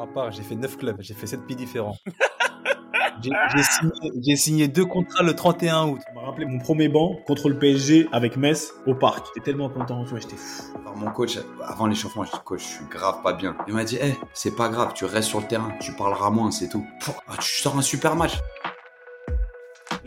Moi, à part, j'ai fait 9 clubs, j'ai fait 7 pays différents. J'ai signé, signé, deux contrats le 31 août. Ça m'a rappelé mon premier banc contre le PSG avec Metz au parc. J'étais tellement content, tu vois, j'étais fou. Alors mon coach, avant l'échauffement, je dis coach, je suis grave pas bien. Il m'a dit, hé, c'est pas grave, tu restes sur le terrain, tu parleras moins, c'est tout. Ah, tu sors un super match.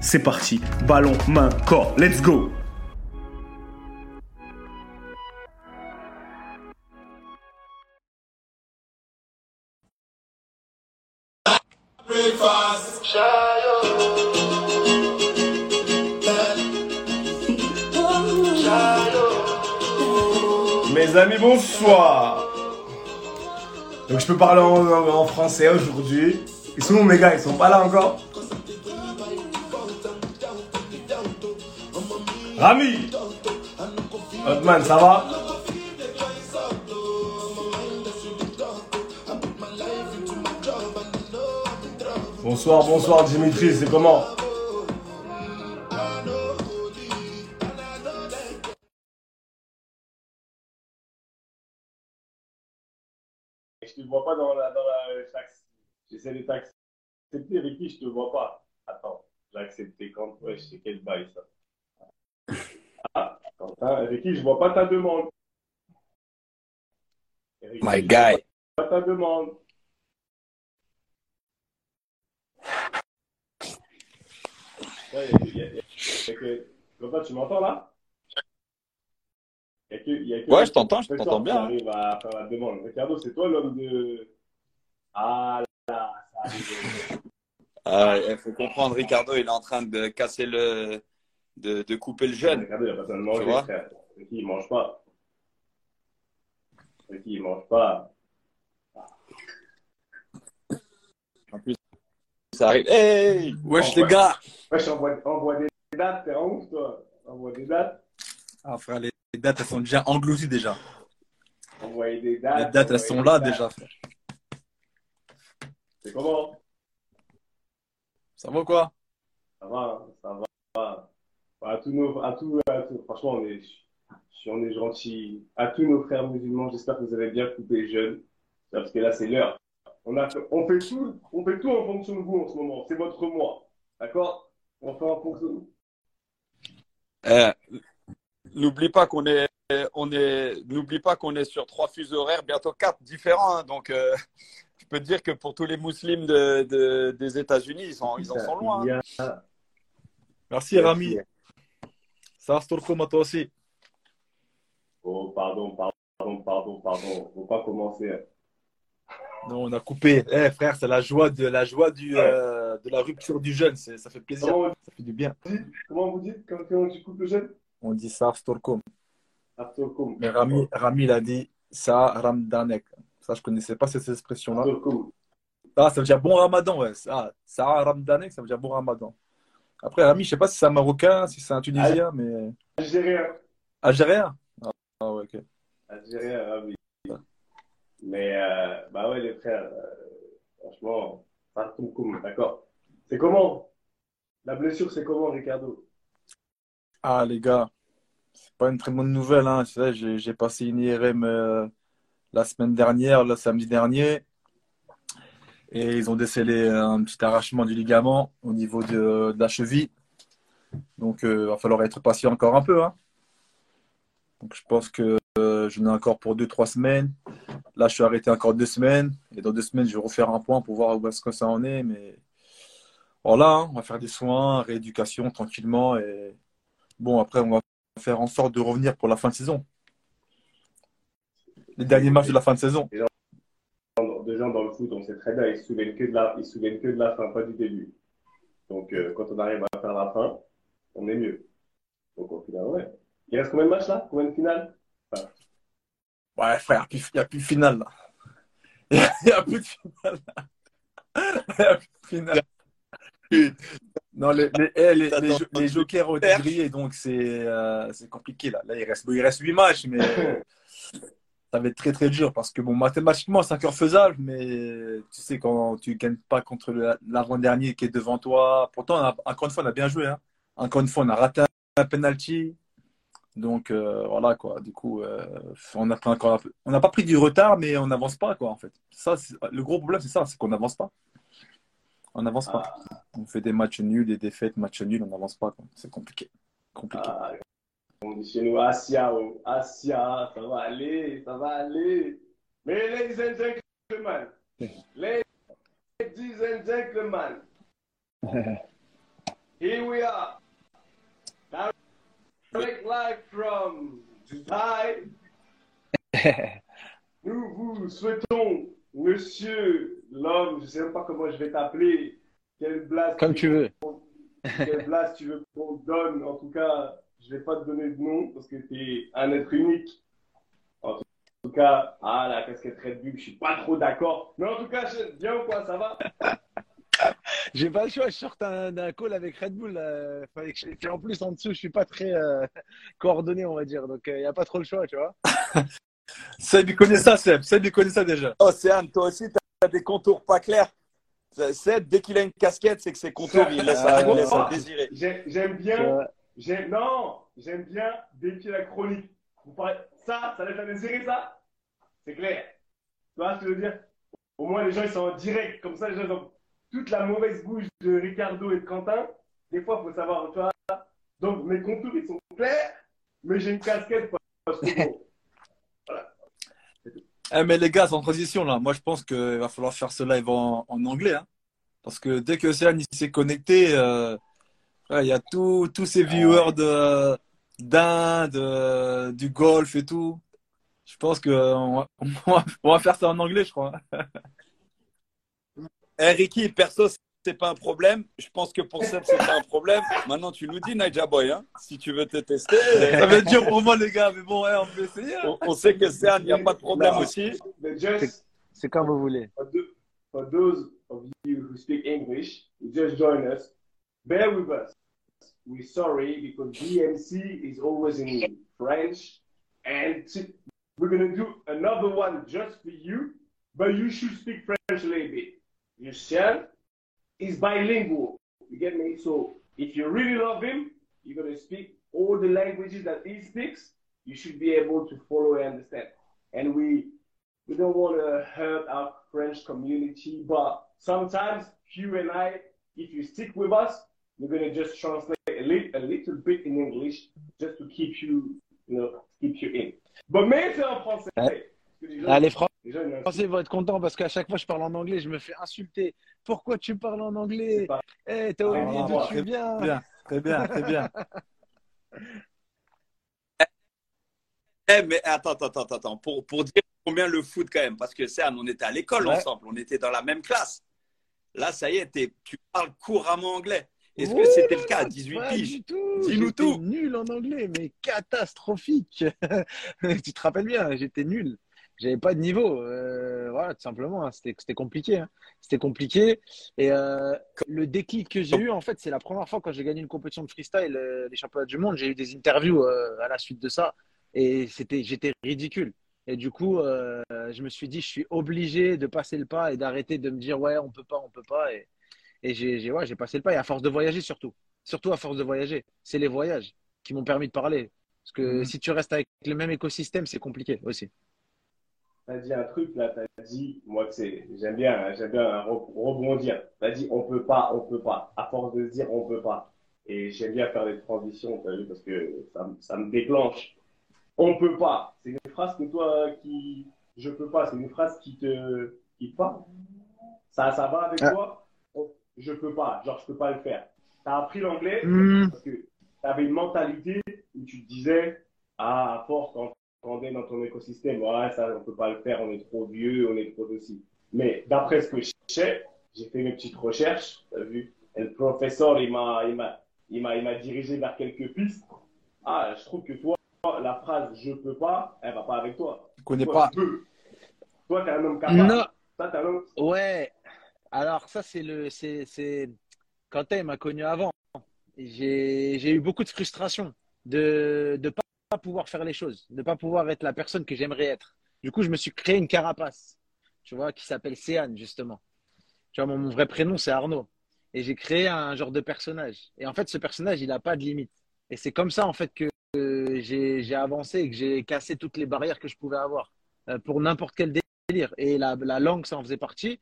c'est parti. Ballon, main, corps. Let's go Mes amis, bonsoir. Donc je peux parler en, français aujourd'hui. Ils sont où mes gars? Ils sont pas là encore? Rami Hotman, ça va? Bonsoir, bonsoir Dimitri, c'est comment? Je te vois pas dans la, dans la taxe. J'essaie de t'accepter qui je te vois pas? Attends, j'ai accepté quand? Ouais, je sais quel bail ça. Ah, qui je vois pas ta demande. My guy. Pas ta demande. Ouais, y a, y a, y a que... Quentin, tu m'entends là? Y a que Ouais, je t'entends, je t'entends bien. arrive à faire la demande. Ricardo, c'est toi l'homme de. Ah là, ça arrive. Ah, il faut comprendre, Ricardo, il est en train de casser le. De, de couper le jeûne. Ricardo, il a pas besoin de manger, vois? frère. Ricky, il mange pas. Ricky, il mange pas. En plus, ça arrive. Hey Wesh, les gars Wesh, envoie, envoie des dates, t'es en ouf, toi. Envoie des dates. Ah, frère, les dates, elles sont déjà englouties déjà. Envoyer des dates. Les dates, elles sont là dates. déjà, frère. C'est comment? Ça va quoi? Ça va, hein, ça va. À tous nos, à tous, à tous- franchement, on est, on est gentil. À tous nos frères musulmans, j'espère que vous avez bien coupé jeûne. Parce que là, c'est l'heure. On a, fait- on fait tout, on fait tout en fonction de vous en ce moment. C'est votre mois. D'accord? On fait en fonction de vous. Eh, N'oublie pas qu'on est, on est, n'oublie pas qu'on est sur trois fuseaux horaires, bientôt quatre différents. hein. donc, euh, je peux te dire que pour tous les musulmans de, de- des États-Unis, ils, sont, ils en sont loin. hein. A- Merci Rami. Ça va, Storkom, à toi aussi. Oh, pardon, pardon, pardon, pardon. Faut pas commencer. Non, on a coupé. Eh frère, c'est la joie de la joie du, euh, de la rupture du jeûne. Ça fait plaisir. Comment, Ça fait du bien. comment vous dites quand, tu coupes le jeûne? On dit ça, Storkom. Abtolkoum. Mais Rami, Rami il a dit ça, Ramdanek. Ça, je connaissais pas cette expression-là. Ah, ça veut dire bon ramadan, ouais. Ah, ça, Ramdanek, ça veut dire bon ramadan. Après, Rami, je sais pas si c'est un Marocain, si c'est un Tunisien, mais. Algérien. Algérien? Ah, ah ouais, ok. Algérien, ah oui. Mais, euh, bah ouais, les frères, euh, franchement, d'accord. C'est comment? La blessure, c'est comment, Ricardo? Ah, les gars, c'est pas une très bonne nouvelle, hein. J'ai passé une IRM euh, la semaine dernière, le samedi dernier, et ils ont décelé un petit arrachement du ligament au niveau de, la cheville. Donc, il va falloir être patient encore un peu, hein. Donc, je pense que euh, j'en ai encore pour deux, trois semaines. Là, je suis arrêté encore deux semaines, et dans deux semaines, je vais refaire un point pour voir où est-ce que ça en est. Mais voilà, hein, on va faire des soins, rééducation tranquillement, et bon, après, on va faire en sorte de revenir pour la fin de saison. Les derniers matchs de la fin de saison. Gens, des gens dans le foot, on sait très bien, ils se souviennent que de la, ils se souviennent que de la fin, pas du début. Donc, euh, quand on arrive à faire la fin, on est mieux. Donc, au final, ouais. Il reste combien de matchs là? Combien de finales? Enfin, Ouais, frère, il n'y a plus de finale là. Il n'y a plus de finale là. Il n'y a plus de finale. Non, les, les, eh, les, les, jo- les jokers ont été grillés, donc c'est euh, compliqué là. Là, il reste, bon, il reste 8 matchs, mais ça va être très très dur parce que bon, mathématiquement, c'est encore faisable, mais tu sais, quand tu gagnes pas contre l'avant-dernier qui est devant toi, pourtant, a- encore une fois, on a bien joué. Hein. Encore une fois, on a raté un penalty. Donc euh, voilà quoi. Du coup, euh, on a pris encore un peu- on n'a pas pris du retard, mais on n'avance pas quoi en fait. Ça, le gros problème c'est ça, c'est qu'on n'avance pas. On n'avance pas. On fait des matchs nuls, des défaites, matchs nuls, on n'avance pas. C'est compliqué, compliqué. ah, on dit chez nous, Asia, oh, Asia, ça va aller, ça va aller. Mais ladies and gentlemen, ladies and gentlemen, here we are. Direct live from Dubai. Nous vous souhaitons, monsieur l'homme, je ne sais pas comment je vais t'appeler, quelle blase Comme tu veux. quelle place tu veux qu'on donne. En tout cas, je vais pas te donner de nom parce que tu es un être unique. En tout cas, ah, la casquette Red Bull, je suis pas trop d'accord. Mais en tout cas, bien ou quoi, ça va? J'ai pas le choix, je sors d'un call avec Red Bull. euh, fallait que je- Et en plus, en dessous, je suis pas très euh, coordonné, on va dire. Donc, il n'y a pas trop le choix, tu vois. Seb, il connaît ça, Seb. Seb, il connaît ça déjà. Océane, toi aussi, tu as des contours pas clairs. Seb, dès qu'il a une casquette, c'est que ses contours, il laisse à, désirer. J'ai- J'aime bien, non, j'aime bien défier la chronique. Vous parlez, ça, ça laisse à désirer, ça? C'est clair. Tu vois ce que je veux dire? Au moins, les gens, ils sont en direct. Comme ça, les gens, ont toute la mauvaise bouche de Ricardo et de Quentin. Des fois, il faut savoir, tu. Donc, mes contours, ils sont clairs, mais j'ai une casquette parce Eh, mais les gars, en transition là. Moi, je pense qu'il va falloir faire ce live en, en anglais. hein. Parce que dès que Océane s'est connecté, euh, ouais, il y a tous tous ces viewers de d'Inde, euh, du golf et tout. Je pense qu'on va, on va, on va faire ça en anglais, je crois. Eh, Ricky, perso, c'est pas un problème. Je pense que pour Seb, c'est pas un problème. Maintenant, tu nous dis, Naija Boy, hein, si tu veux te tester. Ça va être dur pour moi, les gars. Mais bon, ouais, on peut essayer. hein. On, on sait que c'est il n'y a pas de problème aussi. but just C'est comme vous voulez. for, tho- for those of you who speak English, just join us, bear with us. We're sorry because DMC is always in French, and we're gonna do another one just for you, but you should speak French a little bit. Lucien is bilingual. You get me? So if you really love him, you're gonna speak all the languages that he speaks. You should be able to follow and understand. And we we don't want to hurt our French community, but sometimes you and I, if you stick with us, we're gonna just translate a, li- a little bit in English just to keep you, you know, keep you in. But mais c'est en français. Que les gens- Ah, les Fran- les gens, ils les Français vont être contents parce qu'à chaque fois que je parle en anglais, je me fais insulter. Pourquoi tu parles en anglais? Eh, t'as oublié Ah, d'où tu très viens bien, très bien, très bien. Eh, mais attends, attends, attends, attends. Pour, pour dire combien le foot quand même, parce que Cern, on était à l'école Ouais. ensemble, on était dans la même classe. Là, ça y est, tu parles couramment anglais. Est-ce que c'était le cas à là, 18 pas piges? du tout. Dis-nous J'étais tout. nul en anglais, mais catastrophique. tu te rappelles bien, j'étais nul. J'avais pas de niveau. Euh, voilà, tout simplement. hein. C'était c'était compliqué. hein. C'était compliqué. Et euh, le déclic que j'ai eu, en fait, c'est la première fois quand j'ai gagné une compétition de freestyle, euh, les championnats du monde. J'ai eu des interviews euh, à la suite de ça. Et c'était, j'étais ridicule. Et du coup, je me suis dit, je suis obligé de passer le pas et d'arrêter de me dire, ouais, on peut pas, on peut pas. Et, et j'ai, ouais, passé le pas. Et à force de voyager, surtout. Surtout à force de voyager. C'est les voyages qui m'ont permis de parler. Parce que Mhm. si tu restes avec le même écosystème, c'est compliqué aussi. T'as dit un truc là, t'as dit, moi j'aime bien, hein, j'aime bien re- rebondir. T'as dit on peut pas, on peut pas. À force de se dire on peut pas. Et j'aime bien faire des transitions, t'as vu, parce que ça, me- ça me déclenche. On peut pas. C'est une phrase que toi qui, je peux pas. C'est une phrase qui te, qui te parle. Ça, ça va avec Ah. toi? On- Je peux pas. Genre je peux pas le faire. T'as appris l'anglais Hmm. parce que t'avais une mentalité où tu te disais, ah, à force, quand rentrer dans ton écosystème. Ouais, ça, on peut pas le faire, on est trop vieux, on est trop aussi. Mais d'après ce que je sais, j'ai fait mes petites recherches, vu. Et le professeur, il m'a, il m'a, il m'a, il m'a dirigé vers quelques pistes. Ah, je trouve que toi, la phrase je peux pas, elle va pas avec toi. Tu connais Toi, pas. tu peux. Toi, t'es un homme capable. Non, Ça, t'es un homme. ouais. Alors, ça, c'est le. C'est, m'a connu avant. J'ai, eu beaucoup de frustration de ne pas pouvoir faire les choses, de ne pas pouvoir être la personne que j'aimerais être. Du coup, je me suis créé une carapace, tu vois, qui s'appelle Céane, justement. Tu vois, mon, vrai prénom, c'est Arnaud. Et j'ai créé un genre de personnage. Et en fait, ce personnage, il n'a pas de limite. Et c'est comme ça, en fait, que j'ai, j'ai avancé et que j'ai cassé toutes les barrières que je pouvais avoir euh, pour n'importe quel délire. Et la, la langue, ça en faisait partie.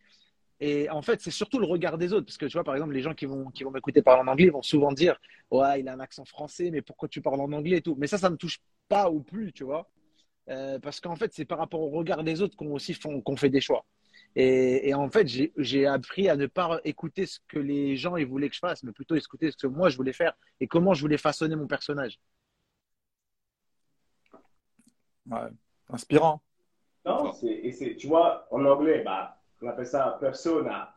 Et en fait, c'est surtout le regard des autres. Parce que tu vois, par exemple, les gens qui vont, qui vont m'écouter parler en anglais vont souvent dire Ouais, il a un accent français, mais pourquoi tu parles en anglais et tout? Mais ça, ça ne me touche pas ou plus, tu vois. Euh, parce qu'en fait, c'est par rapport au regard des autres qu'on aussi font, qu'on fait des choix. Et, et en fait, j'ai j'ai appris à ne pas écouter ce que les gens ils voulaient que je fasse, mais plutôt écouter ce que moi je voulais faire et comment je voulais façonner mon personnage. Ouais. Inspirant. Non, c'est, et c'est, tu vois, en anglais, bah, on appelle ça persona.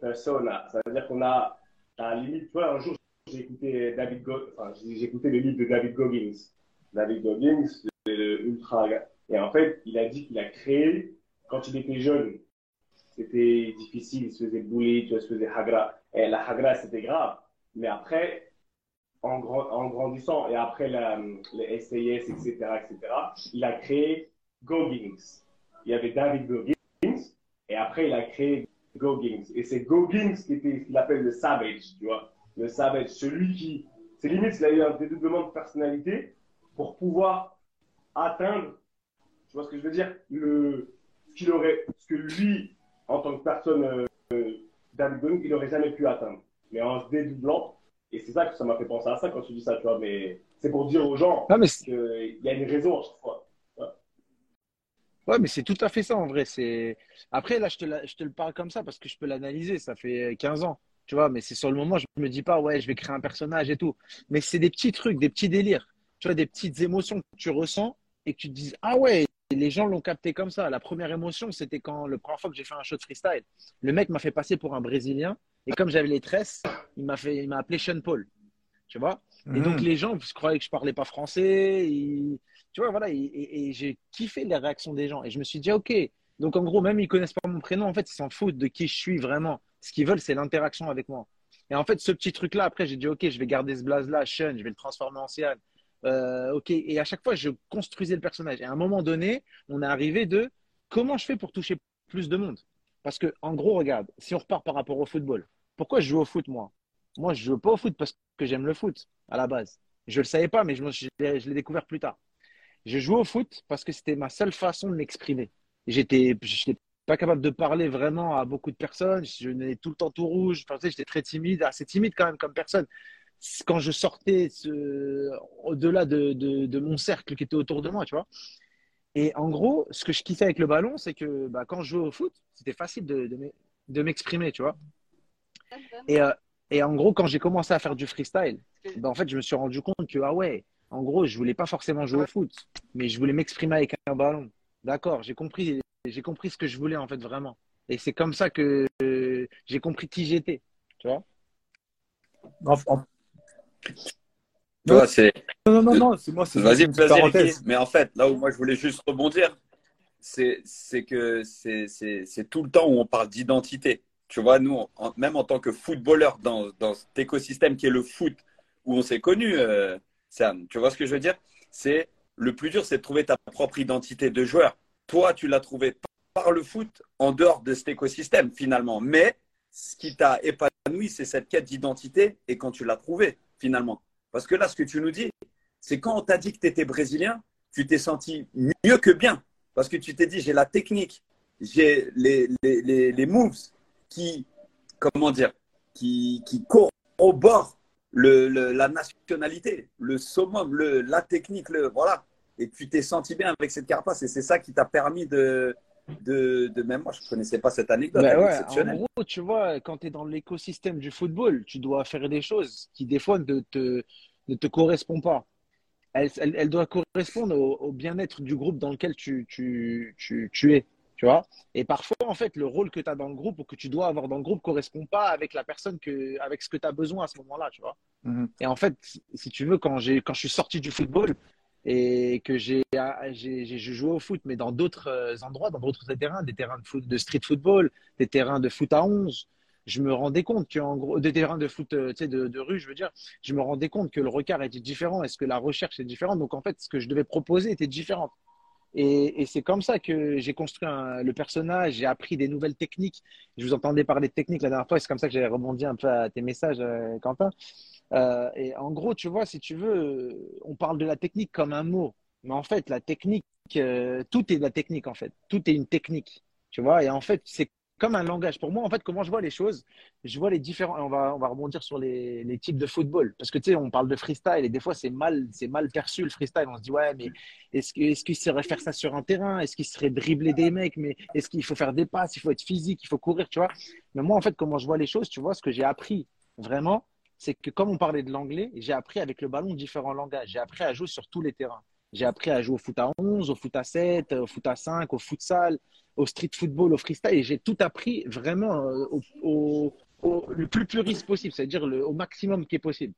Persona. Ça veut dire qu'on a, à la limite, tu vois, un jour, j'ai écouté David Go- enfin, j'ai écouté le livre de David Goggins. David Goggins, le, ultra. Et en fait, il a dit qu'il a créé, quand il était jeune, c'était difficile, il se faisait bouler, il se faisait hagra. Et la hagra, c'était grave. Mais après, en, grand- en grandissant, et après les SAS, etc., etc., il a créé Goggins. Il y avait David Goggins, et après, il a créé Goggins. Et c'est Goggins qui était ce qu'il appelle le savage, tu vois. Le savage, celui qui, c'est limite, il a eu un dédoublement de personnalité pour pouvoir atteindre, tu vois ce que je veux dire, le, ce qu'il aurait, ce que lui, en tant que personne, euh, David Goggins, il n'aurait jamais pu atteindre. Mais en se dédoublant, et c'est ça que ça m'a fait penser à ça quand tu dis ça, tu vois, mais c'est pour dire aux gens qu'il y a une raison à chaque fois. Ouais, mais c'est tout à fait ça en vrai. C'est après là, je te, la- je te le parle comme ça parce que je peux l'analyser. Ça fait 15 ans, tu vois. Mais c'est sur le moment, je me dis pas ouais, je vais créer un personnage et tout. Mais c'est des petits trucs, des petits délires, tu vois, des petites émotions que tu ressens et que tu te dis ah ouais, les gens l'ont capté comme ça. La première émotion, c'était quand la première fois que j'ai fait un show de freestyle, le mec m'a fait passer pour un Brésilien et comme j'avais les tresses, il m'a fait, il m'a appelé Sean Paul, tu vois. Et donc Mhm. les gens ils croyaient que je parlais pas français. ils- Tu vois, voilà, et, j'ai kiffé les réactions des gens. Et je me suis dit, ok. Donc en gros, même ils connaissent pas mon prénom, en fait, ils s'en foutent de qui je suis vraiment. Ce qu'ils veulent, c'est l'interaction avec moi. Et en fait, ce petit truc-là, après, j'ai dit, ok, je vais garder ce blaze-là, Sean, je vais le transformer en Sian. Euh, ok. Et à chaque fois, je construisais le personnage. Et à un moment donné, on est arrivé de comment je fais pour toucher plus de monde? Parce que, en gros, regarde, si on repart par rapport au football, pourquoi je joue au foot, moi? Moi, je joue pas au foot parce que j'aime le foot, à la base. Je le savais pas, mais je l'ai découvert plus tard. Je jouais au foot parce que c'était ma seule façon de m'exprimer. J'étais, j'étais pas capable de parler vraiment à beaucoup de personnes. Je venais tout le temps tout rouge. Enfin, j'étais très timide, assez timide quand même comme personne. Quand je sortais ce- au-delà de, de, de mon cercle qui était autour de moi, tu vois. Et en gros, ce que je kiffais avec le ballon, c'est que bah, quand je jouais au foot, c'était facile de, de m'e- de m'exprimer, tu vois. Et, euh, et en gros, quand j'ai commencé à faire du freestyle, bah, en fait, je me suis rendu compte que, ah ouais, en gros, je voulais pas forcément jouer au foot, mais je voulais m'exprimer avec un ballon. D'accord, j'ai compris, j'ai compris ce que je voulais en fait vraiment. Et c'est comme ça que euh, j'ai compris qui j'étais, tu vois. En- en- Tu vois, c'est. Non, non, non, c'est moi, c'est Vas-y, vas-y. Mais en fait, là où moi je voulais juste rebondir, c'est c'est que c'est c'est- c'est tout le temps où on parle d'identité. Tu vois, nous, en- même en tant que footballeur dans, dans cet écosystème qui est le foot, où on s'est connu, euh, Tu vois ce que je veux dire? C'est le plus dur, c'est de trouver ta propre identité de joueur. Toi, tu l'as trouvé par le foot en dehors de cet écosystème finalement. Mais ce qui t'a épanoui, c'est cette quête d'identité et quand tu l'as trouvé finalement. Parce que là, ce que tu nous dis, c'est quand on t'a dit que tu étais brésilien, tu t'es senti mieux que bien. Parce que tu t'es dit, j'ai la technique, j'ai les, les, les, les moves qui, comment dire, qui, qui corroborent le, le- la nationalité, le summum, le, la technique, le, voilà. Et tu t'es senti bien avec cette carapace. Et c'est ça qui t'a permis de, de, de, même moi, je ne connaissais pas cette anecdote, Bah ouais, en exceptionnelle. gros, tu vois, quand tu es dans l'écosystème du football, tu dois faire des choses qui, des fois, ne te, ne te correspondent pas. elle, elle, elle doit correspondre au, au bien-être du groupe dans lequel tu, tu, tu, tu es. Tu vois Et parfois, en fait, le rôle que tu as dans le groupe ou que tu dois avoir dans le groupe correspond pas avec la personne que, avec ce que tu as besoin à ce moment-là, tu vois. Mhm. Et en fait, si tu veux, quand j'ai, quand je suis sorti du football et que j'ai, j'ai, j'ai joué au foot, mais dans d'autres euh, endroits, dans d'autres terrains, des terrains de foot, de street football, des terrains de foot à 11, je me rendais compte qu'en gros, des terrains de foot, euh, tu sais, de, de rue, je veux dire, je me rendais compte que le regard était différent, est-ce que la recherche est différente. Donc, en fait, ce que je devais proposer était différent. Et, et c'est comme ça que j'ai construit un- le personnage, j'ai appris des nouvelles techniques. Je vous entendais parler de techniques la dernière fois, c'est comme ça que j'ai rebondi un peu à tes messages, euh, Quentin. Euh, et en gros, tu vois, si tu veux, on parle de la technique comme un mot, mais en fait, la technique, euh, tout est de la technique, en fait. Tout est une technique, tu vois. Et en fait, c'est comme un langage. Pour moi, en fait, comment je vois les choses, je vois les différents. On va, on va rebondir sur les, types de football, parce que tu sais, on parle de freestyle et des fois, c'est mal, mal perçu le freestyle. On se dit, ouais, mais est-ce que- est-ce qu'il serait faire ça sur un terrain? Est-ce qu'il serait dribbler des mecs? Mais est-ce qu'il faut faire des passes? Il faut être physique, il faut courir, tu vois. Mais moi, en fait, comment je vois les choses, tu vois, ce que j'ai appris vraiment, c'est que comme on parlait de l'anglais, j'ai appris avec le ballon différents langages. J'ai appris à jouer sur tous les terrains. J'ai appris à jouer au foot à 11, au foot à 7, au foot à 5, au futsal, au street football, au freestyle. Et j'ai tout appris vraiment euh, au, le plus puriste possible, c'est-à-dire au maximum qui est possible.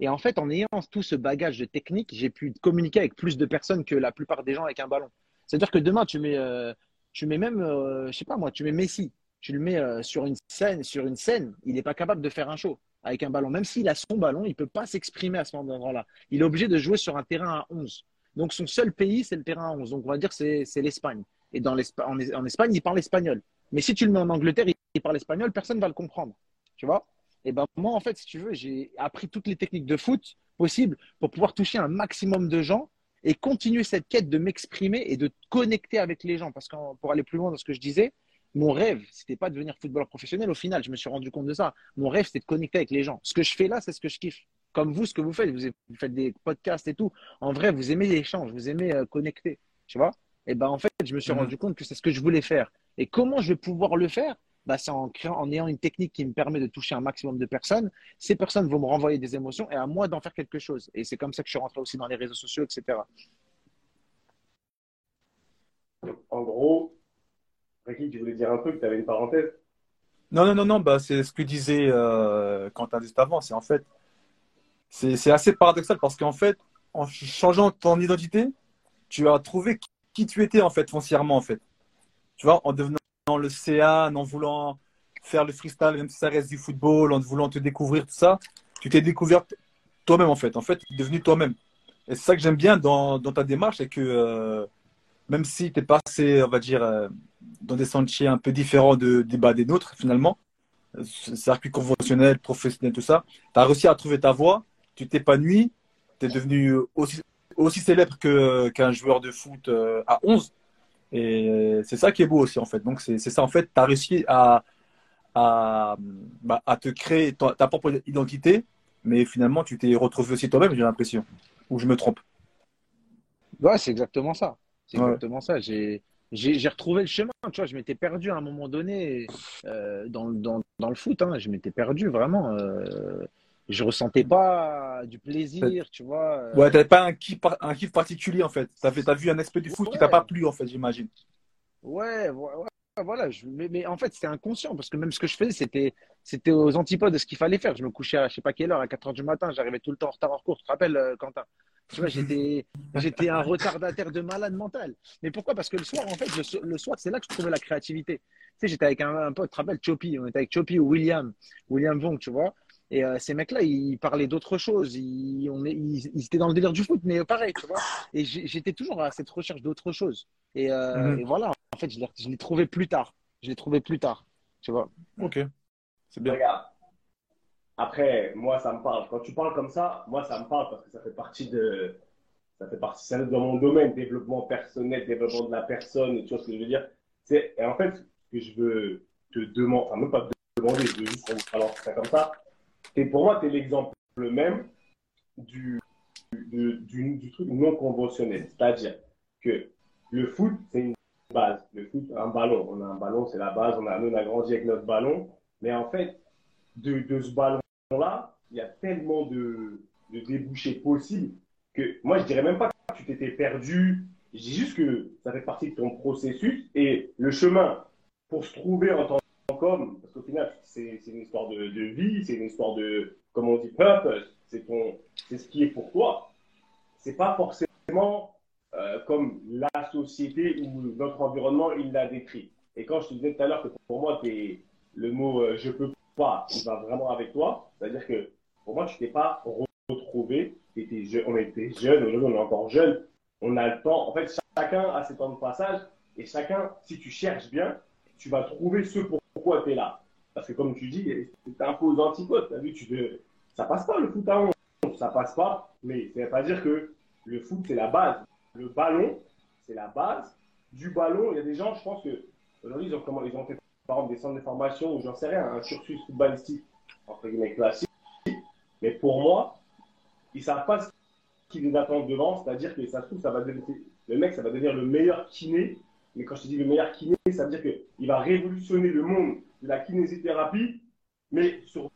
Et en fait, en ayant tout ce bagage de technique, j'ai pu communiquer avec plus de personnes que la plupart des gens avec un ballon. C'est-à-dire que demain, tu mets, euh, tu mets même, euh, je sais pas moi, tu mets Messi, tu le mets euh, sur une scène, sur une scène, il n'est pas capable de faire un show avec un ballon. Même s'il a son ballon, il peut pas s'exprimer à ce moment-là. Il est obligé de jouer sur un terrain à 11. Donc son seul pays, c'est le terrain à 11. Donc on va dire c'est l'Espagne. Et dans en, Espagne, il parle espagnol. Mais si tu le mets en Angleterre, il, parle espagnol, personne ne va le comprendre. Tu vois? Et ben moi, en fait, si tu veux, j'ai appris toutes les techniques de foot possibles pour pouvoir toucher un maximum de gens et continuer cette quête de m'exprimer et de connecter avec les gens. Parce que pour aller plus loin dans ce que je disais, mon rêve, c'était pas de devenir footballeur professionnel. Au final, je me suis rendu compte de ça. Mon rêve, c'était de connecter avec les gens. Ce que je fais là, c'est ce que je kiffe. Comme vous, ce que vous faites, vous, vous faites des podcasts et tout. En vrai, vous aimez l'échange, vous aimez euh, connecter. Tu vois Et ben en fait, je me suis Mhm. rendu compte que c'est ce que je voulais faire. Et comment je vais pouvoir le faire? Bah, C'est en, créant, en ayant une technique qui me permet de toucher un maximum de personnes. Ces personnes vont me renvoyer des émotions et à moi d'en faire quelque chose. Et c'est comme ça que je suis rentré aussi dans les réseaux sociaux, etc. En gros, Ricky, tu voulais dire un truc, tu avais une parenthèse? Non, non, non, non, bah, c'est ce que disait euh, Quentin juste avant. C'est en fait, c'est assez paradoxal parce qu'en fait, en ch- changeant ton identité, tu as trouvé qui tu étais en fait, foncièrement en fait. Tu vois, en devenant le CA, en voulant faire le freestyle, même si ça reste du football, en voulant te découvrir, tout ça, tu t'es découvert toi-même en fait. En fait, es devenu toi-même. Et c'est ça que j'aime bien dans, dans ta démarche, c'est que euh, même si tu es passé, on va dire, euh, dans des sentiers un peu différents de, des, des nôtres finalement, euh, circuit conventionnel, professionnel, tout ça, tu as réussi à trouver ta voie, tu t'épanouis, tu es devenu aussi, aussi célèbre qu'un joueur de foot euh, à 11. Et c'est ça qui est beau aussi en fait. Donc c'est ça en fait, tu as réussi à, à, bah, à te créer ta, ta propre identité, mais finalement tu t'es retrouvé aussi toi-même, j'ai l'impression. Ou je me trompe. Ouais, c'est exactement ça. C'est Ouais. exactement ça. J'ai, j'ai, retrouvé le chemin. Tu vois, je m'étais perdu à un moment donné euh, dans, le- dans, dans le foot. Hein. Je m'étais perdu vraiment. Euh, je ressentais pas du plaisir, tu vois. euh, Ouais, t'avais pas un kiff, un kiff particulier en fait. T'as t'as vu un aspect du foot qui t'a Ouais. pas plu en fait, j'imagine. Ouais, ouais, ouais, voilà. Je- mais, mais en fait, c'était inconscient parce que même ce que je faisais, c'était, c'était aux antipodes de ce qu'il fallait faire. Je me couchais à je sais pas quelle heure, à 4 heures du matin. J'arrivais tout le temps en retard en cours. Tu te rappelles, euh, Quentin? Tu vois, j'étais, j'étais un retardataire de malade mental. Mais pourquoi? Parce que le soir, en fait, le, so- le soir, c'est là que je trouvais la créativité. Tu sais, j'étais avec un, un pote, tu te rappelles, Choppy. On était avec Choppy ou William, William Vong, tu vois. Et euh, ces mecs-là, ils parlaient d'autre chose. Ils, on est- ils, ils étaient dans le délire du foot, mais pareil, tu vois. Et j'étais toujours à cette recherche d'autre chose. Et, euh, Mhm. et voilà, en fait, je l'ai trouvé plus tard. Je l'ai trouvé plus tard, tu vois. Ok, c'est bien. Regarde. Après, moi, ça me parle. Quand tu parles comme ça, moi, ça me parle parce que ça fait partie de. Ça fait partie, c'est dans mon domaine, développement personnel, développement de la personne, tu vois ce que je veux dire? C'est, et en fait, ce que je veux te demander, enfin, même pas te demander, je veux juste qu'on balance ça comme ça. Pour moi, tu es l'exemple même du, du, truc non conventionnel. C'est-à-dire que le foot, c'est une base. Le foot, un ballon. On a un ballon, c'est la base. On a, on a grandi avec notre ballon. Mais en fait, de, de ce ballon-là, il y a tellement de, de débouchés possibles que moi, je dirais même pas que tu t'étais perdu. Je dis juste que ça fait partie de ton processus et le chemin pour se trouver en tant qu'homme, parce qu'au final, c'est une histoire de, vie, c'est une histoire de, comme on dit, purpose. C'est ce qui est pour toi. C'est pas forcément euh, comme la société ou notre environnement il l'a décrit. Et quand je te disais tout à l'heure que pour moi, le mot euh, je peux pas, il va vraiment avec toi. C'est-à-dire que pour moi, tu t'es pas retrouvé. On était jeunes, aujourd'hui on est encore jeunes. On a le temps. En fait, chacun a ses temps de passage. Et chacun, si tu cherches bien, tu vas trouver ce pourquoi tu es là? Parce que comme tu dis, c'est un peu aux antipodes. As vu, tu veux... Ça passe pas le foot à 11. Ça passe pas. Mais ça veut pas dire que le foot, c'est la base. Le ballon, c'est la base. Du ballon, il y a des gens, je pense que aujourd'hui, ils ont, comment, ils ont fait par exemple des centres de formation ou j'en sais rien, un cursus footballistique entre guillemets classique. Mais pour moi, ils savent pas ce qui les attend devant, c'est-à-dire que ça se trouve, ça va devenir, le mec, ça va devenir le meilleur kiné. Mais quand je te dis le meilleur kiné, ça veut dire qu'il va révolutionner le monde de la kinésithérapie, mais sur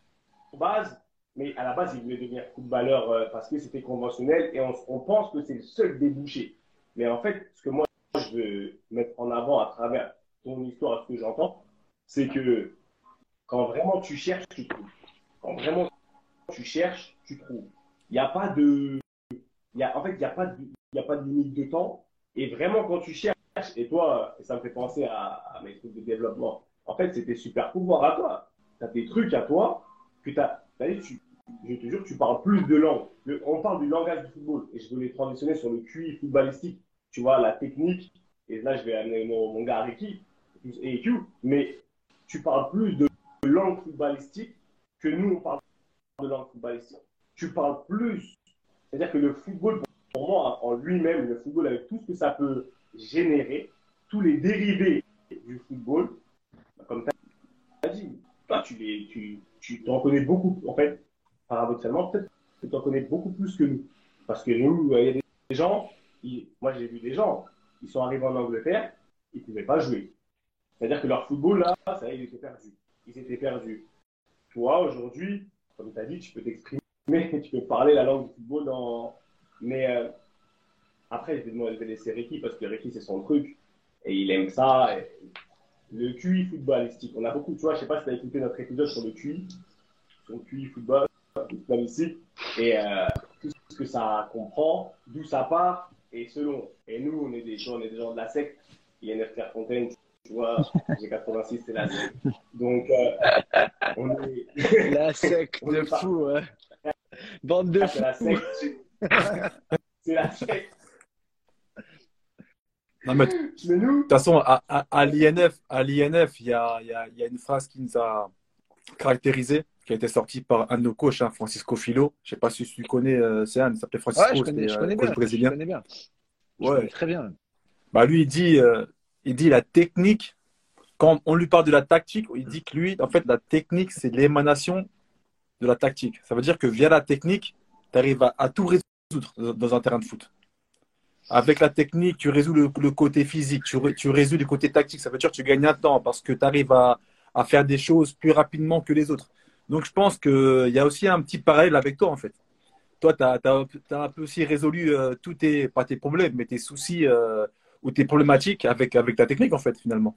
base, mais à la base, il voulait devenir footballeur euh, parce que c'était conventionnel et on, pense que c'est le seul débouché. Mais en fait, ce que moi, je veux mettre en avant à travers ton histoire, ce que j'entends, c'est que quand vraiment tu cherches, tu trouves. Quand vraiment tu cherches, tu trouves. Il n'y a pas de. En fait, il n'y a, a pas de limite de temps. Et vraiment, quand tu cherches, et toi, ça me fait penser à, mes trucs de développement. En fait, c'était super pouvoir à toi. Tu as des trucs à toi que tu as. Tu, je te jure, tu parles plus de langue. on parle du langage du football. Et je voulais transitionner sur le QI footballistique. Tu vois, la technique. Et là, je vais amener mon, mon gars Ricky, EQ. Mais tu parles plus de langue footballistique que nous, on parle de langue footballistique. Tu parles plus. C'est-à-dire que le football, pour moi, en lui-même, le football avec tout ce que ça peut générer, tous les dérivés du football, comme tu as dit, toi, tu, les, tu, tu t'en connais beaucoup. En fait, paradoxalement, peut-être que tu en connais beaucoup plus que nous. Parce que nous, il y a des gens, moi j'ai vu des gens, ils sont arrivés en Angleterre, ils ne pouvaient pas jouer. C'est-à-dire que leur football, là, ça ils étaient perdus. Ils étaient perdus. Toi, aujourd'hui, comme tu as dit, tu peux t'exprimer, tu peux parler la langue du football dans. Mais euh, après, je vais, je vais laisser Ricky parce que Ricky, c'est son truc. Et il aime ça. Le QI footballistique. On a beaucoup, tu vois, je sais pas si tu as écouté notre épisode sur le QI, sur le QI football, footballistique, et euh, tout ce que ça comprend, d'où ça part, et selon. Et nous, on est des gens, on est des gens de la secte. INF Fontaine, tu vois, j'ai 86, c'est la secte. Donc, euh, on est. La secte de fou, ouais. Bande de ah, C'est la secte. c'est la secte. Non, mais, de toute façon, à, à, à l'INF, il y a, y, a, y a, une phrase qui nous a caractérisé, qui a été sortie par un de nos coachs, hein, Francisco Filo. Je ne sais pas si tu connais, euh, c'est un, il s'appelait Francisco, ouais, je connais, je connais bien, brésilien. Je connais bien. Je ouais. connais très bien. Bah, lui, il dit, euh, il dit la technique, quand on lui parle de la tactique, il dit que lui, en fait, la technique, c'est l'émanation de la tactique. Ça veut dire que via la technique, tu arrives à, tout résoudre dans un terrain de foot. Avec la technique, tu résous le, côté physique, tu, tu, résous le côté tactique. Ça veut dire que tu gagnes un temps parce que tu arrives à, à, faire des choses plus rapidement que les autres. Donc, je pense qu'il y a aussi un petit parallèle avec toi, en fait. Toi, tu as, as, un peu aussi résolu euh, tous tes, pas tes problèmes, mais tes soucis euh, ou tes problématiques avec, avec ta technique, en fait, finalement.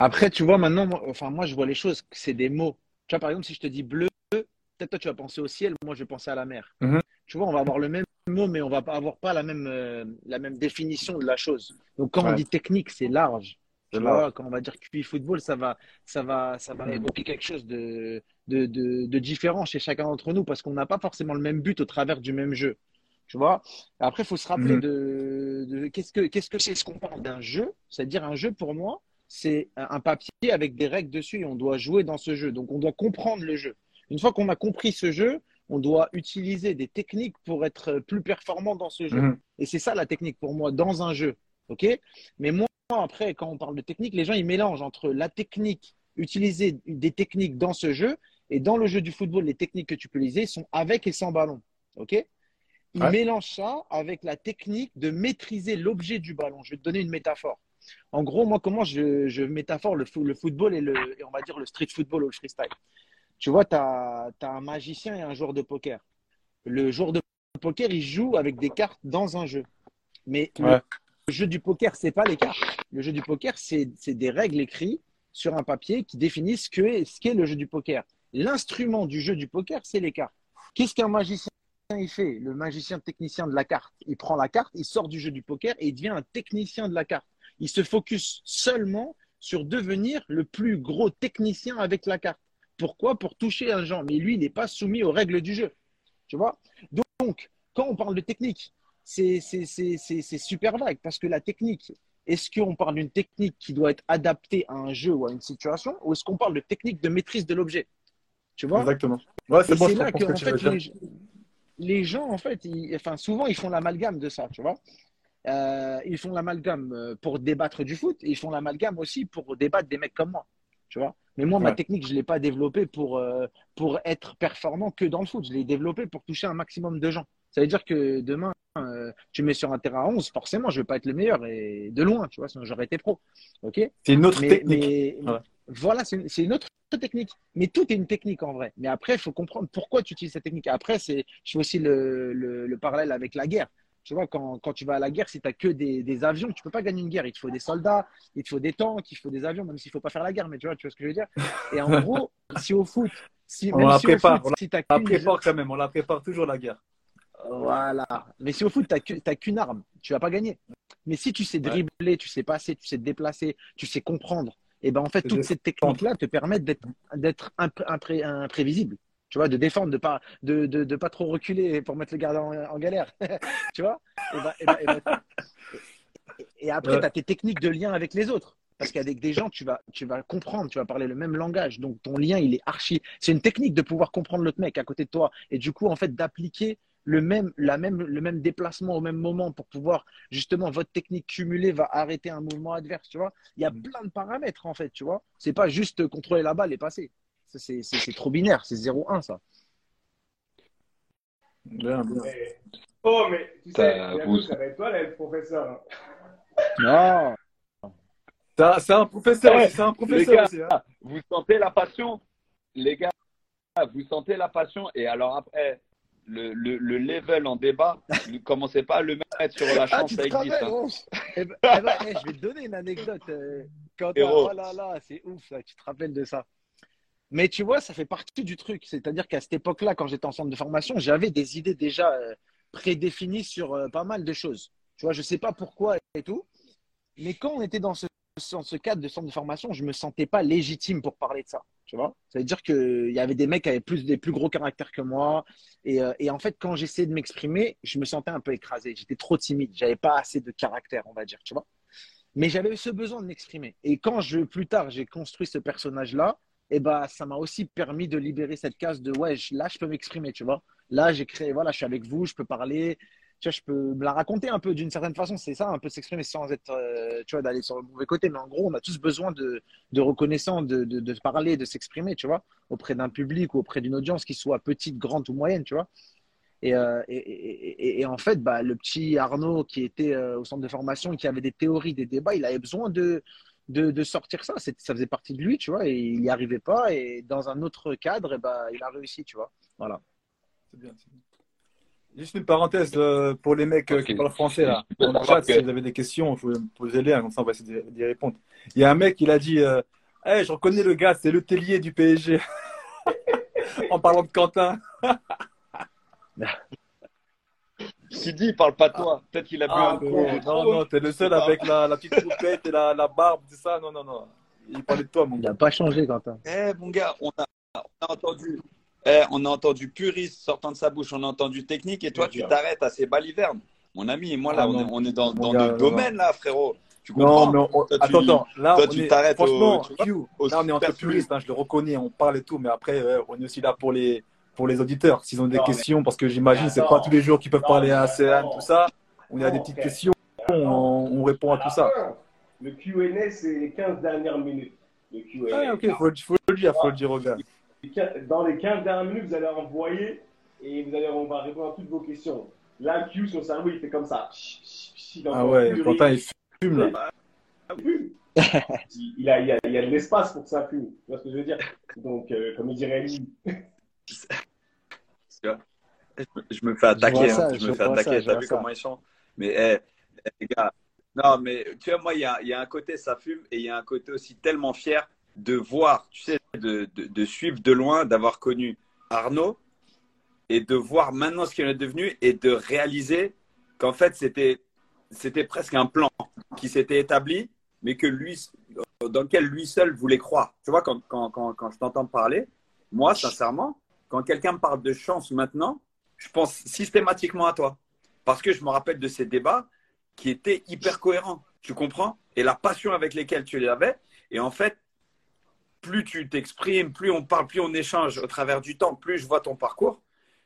Après, tu vois, maintenant, moi, enfin, moi, je vois les choses, c'est des mots. Tu vois, par exemple, si je te dis bleu, peut-être toi, tu vas penser au ciel, moi, je vais penser à la mer. Mm-hmm. Tu vois, on va avoir le même mot, mais on va pas avoir pas la même, euh, la même définition de la chose. Donc, quand on dit technique, c'est large. Tu vois, quand on va dire QI football, ça va, ça va, ça va évoquer quelque chose de, de, de, de différent chez chacun d'entre nous parce qu'on n'a pas forcément le même but au travers du même jeu. Tu vois? Après, il faut se rappeler mhm. de, qu'est-ce que qu'est-ce que c'est ce qu'on parle d'un jeu? C'est-à-dire un jeu pour moi, c'est un papier avec des règles dessus et on doit jouer dans ce jeu. Donc on doit comprendre le jeu. Une fois qu'on a compris ce jeu, on doit utiliser des techniques pour être plus performant dans ce jeu. Mhm. Et c'est ça la technique pour moi dans un jeu. OK? Mais moi après quand on parle de technique, les gens ils mélangent entre la technique utiliser des techniques dans ce jeu et dans le jeu du football, les techniques que tu peux utiliser sont avec et sans ballon. OK? Il mélange ça avec la technique de maîtriser l'objet du ballon. Je vais te donner une métaphore. En gros, moi, comment je, je métaphore le, le, football et, le, on va dire le street football ou le freestyle? Tu vois, tu as, un magicien et un joueur de poker. Le joueur de poker, il joue avec des cartes dans un jeu. Mais le- Ouais. le jeu du poker, c'est pas les cartes. Le jeu du poker, c'est des règles écrites sur un papier qui définissent ce que- ce qu'est le jeu du poker. L'instrument du jeu du poker, c'est les cartes. Qu'est-ce qu'un magicien il fait? Le magicien technicien de la carte, il prend la carte, il sort du jeu du poker et il devient un technicien de la carte. Il se focus seulement sur devenir le plus gros technicien avec la carte. Pourquoi? Pour toucher un genre. Mais lui, il n'est pas soumis aux règles du jeu. Tu vois? Donc, quand on parle de technique, c'est super vague parce que la technique, est-ce qu'on parle d'une technique qui doit être adaptée à un jeu ou à une situation ou est-ce qu'on parle de technique de maîtrise de l'objet? Tu vois? Exactement. Ouais, c'est bon, là que, en fait, les, les gens, en fait, ils- enfin, souvent, ils font l'amalgame de ça, tu vois. Euh, ils font l'amalgame euh, pour débattre du foot et ils font l'amalgame aussi pour débattre des mecs comme moi, tu vois. Mais moi, ma technique, je ne l'ai pas développée pour, euh, pour être performant que dans le foot. Je l'ai développée pour toucher un maximum de gens. Ça veut dire que demain, euh, tu mets sur un terrain à 11, forcément, je ne vais pas être le meilleur et de loin, tu vois, sinon j'aurais été pro. OK? C'est une autre mais, technique. mais- Voilà. voilà, c'est une, une autre technique. Mais tout est une technique en vrai. Mais après, il faut comprendre pourquoi tu utilises cette technique. Après, je fais aussi le, le, le parallèle avec la guerre. Tu vois, quand, quand tu vas à la guerre, si tu n'as que des, des avions, tu peux pas gagner une guerre. Il te faut des soldats, il te faut des tanks, il te faut des avions, même s'il faut pas faire la guerre. Mais tu vois, tu vois ce que je veux dire? Et en gros, si au foot, si, On même la si prépare, foot, on si la prépare quand même, on la prépare toujours la guerre. voilà. Mais si au foot, tu n'as qu'une arme, tu vas pas gagner. Mais si tu sais dribbler, tu sais passer, tu sais te déplacer, tu sais comprendre, et ben en fait, toutes ces techniques-là te permettent d'être impré- imprévisible. Tu vois, de défendre, de pas, de, de, de pas trop reculer pour mettre le gardien en, en galère. tu vois? Et, ben- et ben- et ben- et après, Ouais. tu as tes techniques de lien avec les autres. Parce qu'avec des gens, tu vas, tu vas comprendre, tu vas parler le même langage. Donc, ton lien, il est archi. C'est une technique de pouvoir comprendre l'autre mec à côté de toi. Et du coup, en fait, d'appliquer le même, la même, le même déplacement au même moment pour pouvoir, justement, votre technique cumulée va arrêter un mouvement adverse, tu vois? Il y a Mm. plein de paramètres, en fait, tu vois? C'est pas juste contrôler la balle et passer. C'est c'est- c'est trop binaire, c'est 0-1, ça. Bien, bien. Mais- Oh, mais tu sais, Ça, Yago, vous- ça va être toi, là, le professeur. hein. Non. C'est un professeur, Ouais, c'est un professeur gars. aussi. hein. Vous sentez la passion Les gars, vous sentez la passion Et alors après, le, le, le level en débat, ne commencez pas à le mettre sur la Ah, chance, tu ça te existe. hein. Eh ben, eh ben, eh, je vais te donner une anecdote. euh. Héros. Oh là là, c'est ouf, tu te rappelles de ça? Mais tu vois, ça fait partie du truc. C'est-à-dire qu'à cette époque-là, quand j'étais en centre de formation, j'avais des idées déjà euh, prédéfinies sur euh, pas mal de choses. Tu vois, je sais pas pourquoi et tout. Mais quand on était dans ce, dans ce cadre de centre de formation, je me sentais pas légitime pour parler de ça. Tu vois, ça veut dire qu'il y avait des mecs qui avaient plus, des plus gros caractères que moi. Et, euh, et en fait, quand j'essayais de m'exprimer, je me sentais un peu écrasé. J'étais trop timide. J'avais pas assez de caractère, on va dire, tu vois? Mais j'avais ce besoin de m'exprimer. Et quand je, plus tard, j'ai construit ce personnage-là, et ben, ça m'a aussi permis de libérer cette case de ouais, là, je peux m'exprimer, tu vois. Là, j'ai créé, voilà, je suis avec vous, je peux parler, tu vois, je peux me la raconter un peu d'une certaine façon. C'est ça, un peu s'exprimer sans être, euh, tu vois, d'aller sur le mauvais côté. Mais en gros, on a tous besoin de, de reconnaissance, de, de, parler, de s'exprimer, tu vois, auprès d'un public ou auprès d'une audience qui soit petite, grande ou moyenne, tu vois. Et, euh, et, en fait, bah, le petit Arnaud qui était euh, au centre de formation qui avait des théories, des débats, il avait besoin de, de, de sortir ça. C'est- Ça faisait partie de lui, tu vois, et il n'y arrivait pas. Et dans un autre cadre, et bah, il a réussi, tu vois. Voilà. C'est bien, c'est bien. Juste une parenthèse euh, pour les mecs euh, qui parlent français là. Dans le chat, si vous avez des questions, vous pouvez me poser les, hein, comme ça on va essayer d'y- d'y répondre. Il y a un mec, il a dit euh, Hey, je reconnais le gars, c'est le tellier du PSG. en parlant de Quentin. Qui dit, il parle pas de toi. Peut-être qu'il a bu Ah, un coup. non, non, non, t'es le seul avec la, la petite coupette et la, la barbe, tout ça. Non, non, non. Il parlait de toi, mon Il gars. n'a pas changé, Quentin. Eh, mon gars, on a, on a entendu. eh, on a entendu puriste sortant de sa bouche, on a entendu technique, et toi, tu t'arrêtes à ces balivernes. Mon ami, et moi, là, Ah, on, est, on est dans, dans gars, non, domaine, là, frérot. Tu comprends Non, mais on- Toi, tu- attends, attends. Là, toi, on tu est, t'arrêtes au- franchement, tu vois, Q, au là, on est entre puristes, hein, je le reconnais, on parle et tout, mais après, ouais, on est aussi là pour les, pour les auditeurs. S'ils ont des Non, mais- questions, parce que j'imagine, c'est pas tous les jours qu'ils peuvent Non, parler à ACN, attends. tout ça. On a des petites questions, on, on répond à tout ça. Le Q&A, c'est les 15 dernières minutes. Le Q&A. Ah, ok, faut, faut le dire, faut le dire. Dans les 15 dernières minutes, vous allez envoyer et vous allez, on va répondre à toutes vos questions. Là, Q, son cerveau, il fait comme ça. Ah ouais, Quentin, il fume là. Il fume. il, il a, il, a, il y a de l'espace pour que ça fume. Tu vois ce que je veux dire? Donc, euh, comme il dirait lui. Je me fais attaquer. ça, hein. Je je me fais attaquer. T'as vu ça. comment ils sont? Mais eh, eh, les gars, non, mais tu vois, moi, il y a, il y a un côté, ça fume, et il y a un côté aussi tellement fier de voir, tu sais, de, de, de suivre de loin, d'avoir connu Arnaud, et de voir maintenant ce qu'il est devenu, et de réaliser qu'en fait, c'était c'était presque un plan qui s'était établi, mais que lui, dans lequel lui seul voulait croire. Tu vois, quand, quand, quand, quand je t'entends parler, moi, sincèrement, quand quelqu'un me parle de chance maintenant, je pense systématiquement à toi. Parce que je me rappelle de ces débats qui étaient hyper cohérents. Tu comprends? Et la passion avec laquelle tu les avais. Et en fait, plus tu t'exprimes, plus on parle, plus on échange au travers du temps, plus je vois ton parcours,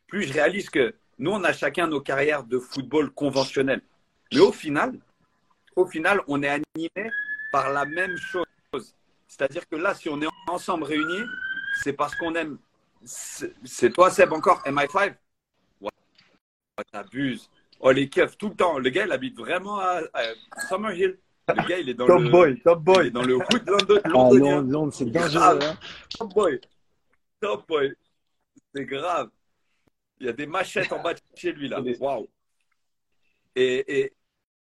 plus je réalise que nous, on a chacun nos carrières de football conventionnelles. Mais au final, au final, on est animé par la même chose. C'est-à-dire que là, si on est ensemble réunis, c'est parce qu'on aime. C'est toi, Seb, encore? MI5 Ouais, t'abuses. Oh, les keufs, tout le temps. Le gars, il habite vraiment à, à Summerhill. Le gars, il est dans Top le. boy, top il est boy. dans le hood london- Ah, londonien. Londres, Londres, c'est Grave. dangereux. hein. Top boy. Top boy. C'est grave. Il y a des machettes en bas de chez lui, là. Waouh. Et, et,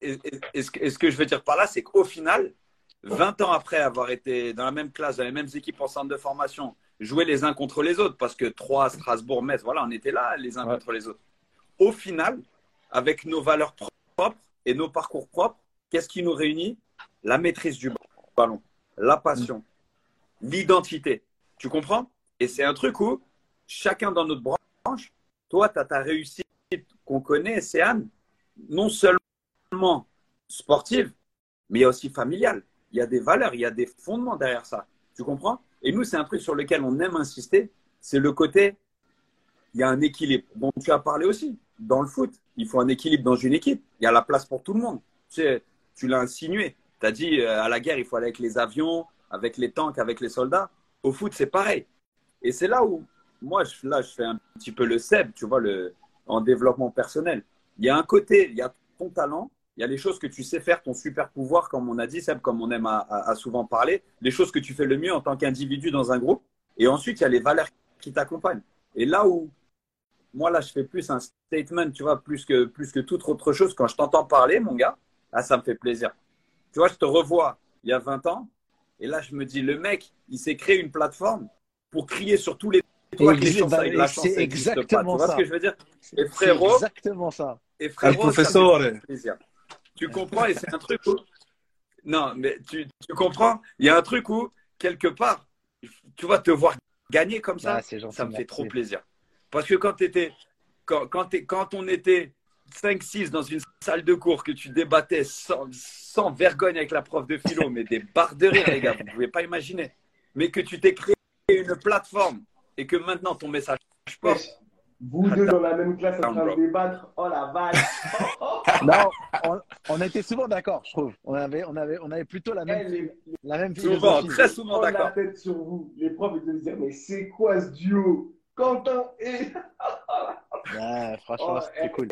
et, et- et ce que, et ce que je veux dire par là, c'est qu'au final, 20 ans après avoir été dans la même classe, dans les mêmes équipes en centre de formation, jouer les uns contre les autres, parce que 3, Strasbourg, Metz, voilà, on était là les uns Ouais. contre les autres. Au final, avec nos valeurs propres et nos parcours propres, qu'est-ce qui nous réunit? La maîtrise du ballon, la passion, l'identité. Tu comprends? Et c'est un truc où chacun dans notre branche, toi, tu as ta réussite qu'on connaît, c'est Anne, non seulement sportive, mais aussi familiale. Il y a des valeurs, il y a des fondements derrière ça. Tu comprends? Et nous, c'est un truc sur lequel on aime insister, c'est le côté, il y a un équilibre dont tu as parlé aussi. Dans le foot, il faut un équilibre dans une équipe. Il y a la place pour tout le monde. Tu, sais, tu l'as insinué. Tu as dit, euh, à la guerre, il faut aller avec les avions, avec les tanks, avec les soldats. Au foot, c'est pareil. Et c'est là où, moi, je, là, je fais un petit peu le SEB, tu vois, le, en développement personnel. Il y a un côté, il y a ton talent, il y a les choses que tu sais faire, ton super pouvoir, comme on a dit, Seb, comme on aime à, à- à souvent parler, les choses que tu fais le mieux en tant qu'individu dans un groupe. Et ensuite, il y a les valeurs qui t'accompagnent. Et là où, moi, là, je fais plus un statement, tu vois, plus que, plus que toute autre chose. Quand je t'entends parler, mon gars, là, ça me fait plaisir. Tu vois, je te revois il y a 20 ans. Et là, je me dis, le mec, il s'est créé une plateforme pour crier sur tous les toits que les Exa- chances, bah, la c'est chance n'existe pas. Tu exactement vois ça. ce que je veux dire? Et C'est frérot, exactement ça. et frérot, ça fait plaisir. Tu comprends Et c'est un truc où. Non, mais tu, tu comprends Il y a un truc où, quelque part, tu vas te voir gagner comme ça, Ah, gentil, ça me fait trop plaisir. Parce que quand, t'étais, quand, quand, t'es- quand on était 5-6 dans une salle de cours, que tu débattais sans, sans vergogne avec la prof de philo, mais des barres de rire, les gars, vous ne pouvez pas imaginer. Mais que tu t'es créé une plateforme et que maintenant ton message porte. Vous deux dans la même classe en train de débattre. Oh la vache. Non, on, on était souvent d'accord, je trouve. On avait, on avait, on avait plutôt la Eh, même, les- la même Souvent, très souvent prendre la d'accord. tête sur vous. Les profs ils devaient se dire mais c'est quoi ce duo? Quentin et Ouais, franchement, Oh, c'était eh, cool.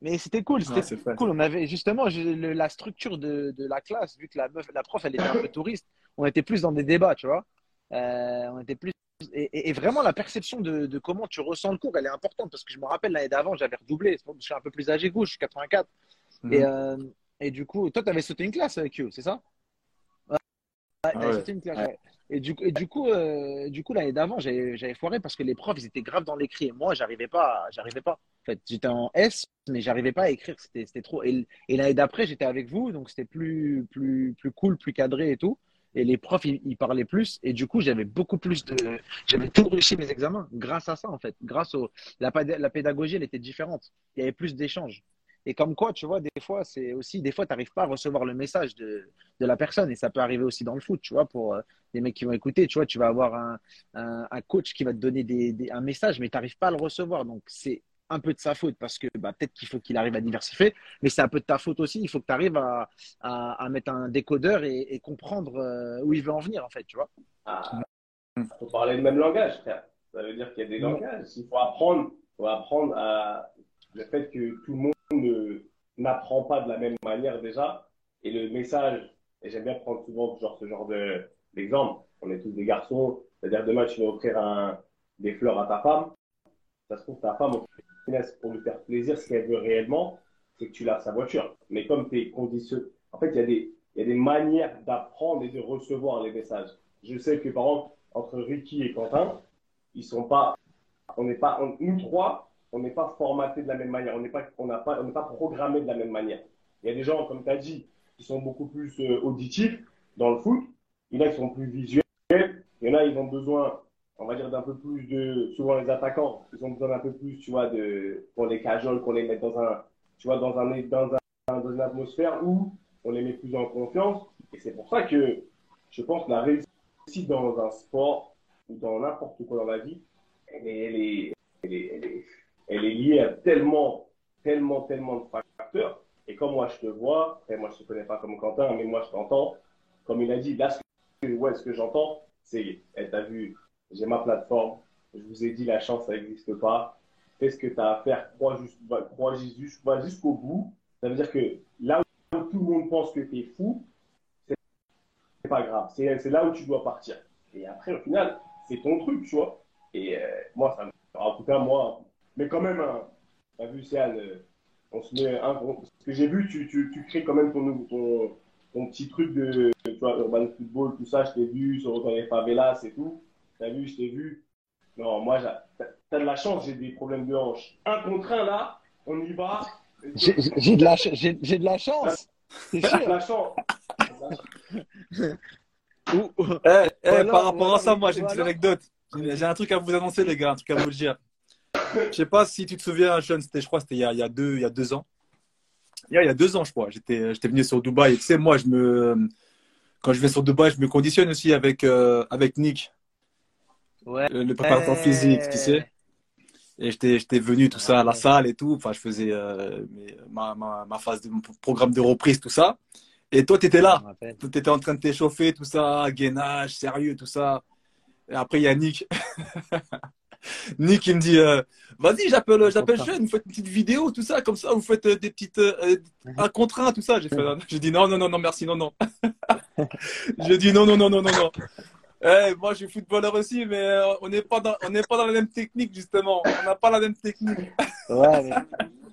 Mais c'était cool, c'était cool. On avait justement le- la structure de, de la classe, vu que la meuf, la prof, elle était un peu touriste. On était plus dans des débats, tu vois. Euh, on était plus et, et- et vraiment la perception de, de comment tu ressens le cours, elle est importante parce que je me rappelle l'année d'avant, j'avais redoublé. Je suis un peu plus âgé que vous, je suis 84. Et, Mhm. euh, et du coup, toi, tu avais sauté une classe avec eux, c'est ça? Ouais, t'avais ouais. sauté une classe, ouais. Et du, coup, euh, du coup l'année d'avant, j'avais foiré parce que les profs, ils étaient graves dans l'écrit. Et moi, j'arrivais pas, j'arrivais pas. En fait, j'étais en S, mais j'arrivais pas à écrire. C'était trop. Et, et l'année d'après, j'étais avec vous, donc c'était plus, plus, plus cool, plus cadré et tout. Et les profs, ils, parlaient plus. Et du coup, j'avais beaucoup plus de. J'avais tout réussi mes examens grâce à ça, en fait. Grâce au. La, la pédagogie, elle était différente. Il y avait plus d'échanges. Et comme quoi, tu vois, des fois, c'est aussi. Des fois, tu n'arrives pas à recevoir le message de, de la personne. Et ça peut arriver aussi dans le foot, tu vois, pour euh, les mecs qui vont écouter. Tu vois, tu vas avoir un, un, coach qui va te donner des- un message, mais tu n'arrives pas à le recevoir. Donc, c'est un peu de sa faute parce que bah, peut-être qu'il faut qu'il arrive à diversifier, mais c'est un peu de ta faute aussi. Il faut que tu arrives à, à, à mettre un décodeur et, et comprendre euh, où il veut en venir, en fait, tu vois. Ah, faut parler le même langage, frère. Ça veut dire qu'il y a des langages. Il faut apprendre, faut apprendre à le fait que tout le monde n'apprend pas de la même manière déjà. Et le message, et j'aime bien prendre souvent genre, ce genre de, d'exemple. On est tous des garçons. C'est-à-dire demain, tu vas offrir un, des fleurs à ta femme. Ça se trouve, ta femme, pour lui faire plaisir, ce qu'elle veut réellement, c'est que tu laves sa voiture. Mais comme tu es conditionné, en fait, il y a des, manières d'apprendre et de recevoir les messages. Je sais que, par exemple, entre Ricky et Quentin, ils sont pas, on n'est pas, nous trois, on n'est pas formatés de la même manière, on n'est pas, on n'a pas, on n'est pas programmés de la même manière. Il y a des gens, comme tu as dit, qui sont beaucoup plus euh, auditifs dans le foot. Il y en a qui sont plus visuels. Il y en a, ils ont besoin, on va dire, d'un peu plus de, souvent les attaquants, ils ont besoin d'un peu plus, tu vois, de, qu'on les cajole, qu'on les mette dans un, tu vois, dans un, dans un, dans une atmosphère où on les met plus en confiance. Et c'est pour ça que je pense que la réussite dans un sport ou dans n'importe quoi dans la vie, elle est, elle est, elle est, elle est, liée à tellement, tellement, tellement de facteurs. Et comme moi je te vois, et moi je te connais pas comme Quentin, mais moi je t'entends, comme il a dit, là ce que, ouais, ce que j'entends, c'est, elle t'a vu, j'ai ma plateforme, je vous ai dit la chance ça n'existe pas, fais ce que tu as à faire, crois, juste, Jésus, jusqu'au bout. Ça veut dire que là où tout le monde pense que tu es fou, c'est pas grave, c'est là où tu dois partir. Et après, au final, c'est ton truc, tu vois. Et euh, moi, ça me. En tout cas, moi, mais quand même, hein, t'as vu, c'est on se met un. Ce que j'ai vu, tu, crées quand même ton, petit truc de urban football, tout ça, je t'ai vu sur dans les favelas et tout. T'as vu, je t'ai vu. Non, moi, j'ai- t'as de la chance, j'ai des problèmes de hanche. Un contre un, là, on y va. J'ai j'ai de, la ch- j'ai- j'ai de la chance. C'est T'as de la chance. Ou- ou- Eh, eh, Voilà, par rapport voilà, à ça, moi, j'ai une petite anecdote. J'ai j'ai un truc à vous annoncer, les gars, un truc à vous dire. Je sais pas si tu te souviens, Sean, c'était, je crois, c'était il y a, il deux, il y a deux ans. Il y a, il y a deux ans, je crois. J'étais, j'étais venu sur Dubaï. Et tu sais, moi, je me, quand je vais sur Dubaï, je me conditionne aussi avec, euh, avec Nick, Ouais. le, le préparateur physique, tu sais. Et j'étais, venu tout ça à la salle et tout. Enfin, je faisais euh, ma, ma, ma phase de mon programme de reprise, tout ça. Et toi, tu étais là. Tu étais en train de t'échauffer, tout ça, gainage, sérieux, tout ça. Et après, il y a Nick. Nick, il me dit euh, Vas-y, j'appelle, j'appelle Sean, vous faites une petite vidéo, tout ça, comme ça, vous faites euh, des petites. euh, un contre un, tout ça. J'ai fait, euh, j'ai dit Non, non, non, non, merci, non, non. J'ai dit Non, non, non, non, non, non. Eh, moi, je suis footballeur aussi, mais euh, on n'est pas, dans- on n'est pas dans la même technique, justement. On n'a pas la même technique. Ouais, mais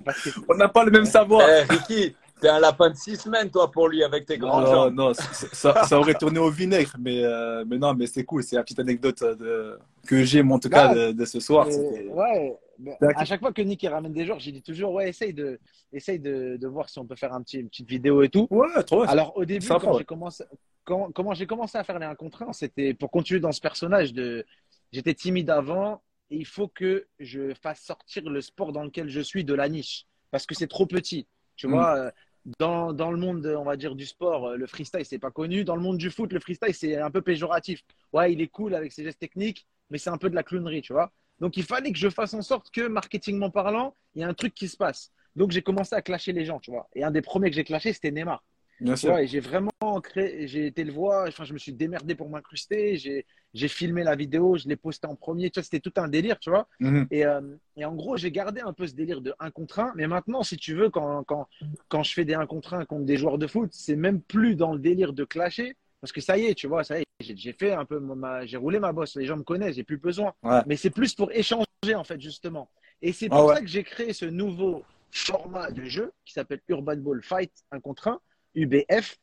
On n'a pas le même savoir. Eh, Ricky, t'es un lapin de six semaines, toi, pour lui, avec tes grandes Non, jambes. non, ça, ça- ça aurait tourné au vinaigre, mais, euh, mais non, mais c'est cool. C'est la petite anecdote euh, de, que j'ai, en tout cas, Non, de, de ce soir. Mais, ouais, mais à chaque fois que Nick il ramène des joueurs, j'ai dit toujours ouais, essaye de, essaye de, de voir si on peut faire un petit, une petite vidéo et tout. Ouais, trop. Alors au début, quand j'ai commencé, comment j'ai commencé à faire les 1 contre 1, c'était pour continuer dans ce personnage de, j'étais timide avant et il faut que je fasse sortir le sport dans lequel je suis de la niche parce que c'est trop petit. Tu Mm. vois, euh, dans, dans le monde, on va dire, du sport, euh, le freestyle, c'est pas connu. Dans le monde du foot, le freestyle, c'est un peu péjoratif. Ouais, il est cool avec ses gestes techniques, mais c'est un peu de la clownerie, tu vois. Donc, il fallait que je fasse en sorte que, marketingment parlant, il y a un truc qui se passe. Donc, j'ai commencé à clasher les gens, tu vois. Et un des premiers que j'ai clashé, c'était Neymar. Bien sûr. et j'ai vraiment créé, j'ai été le voir, enfin, je me suis démerdé pour m'incruster, j'ai, j'ai filmé la vidéo, je l'ai posté en premier, tu vois, c'était tout un délire, tu vois. Mhm. Et, euh, et en gros, j'ai gardé un peu ce délire de 1 contre 1, mais maintenant, si tu veux, quand, quand, quand je fais des 1 contre 1 contre des joueurs de foot, c'est même plus dans le délire de clasher, parce que ça y est, tu vois, ça y est, j'ai, j'ai fait un peu ma, j'ai roulé ma bosse, les gens me connaissent, j'ai plus besoin. Ouais. Mais c'est plus pour échanger, en fait, justement. Et c'est Ah pour ça que j'ai créé ce nouveau format de jeu qui s'appelle Urban Ball Fight 1 contre 1, UBF,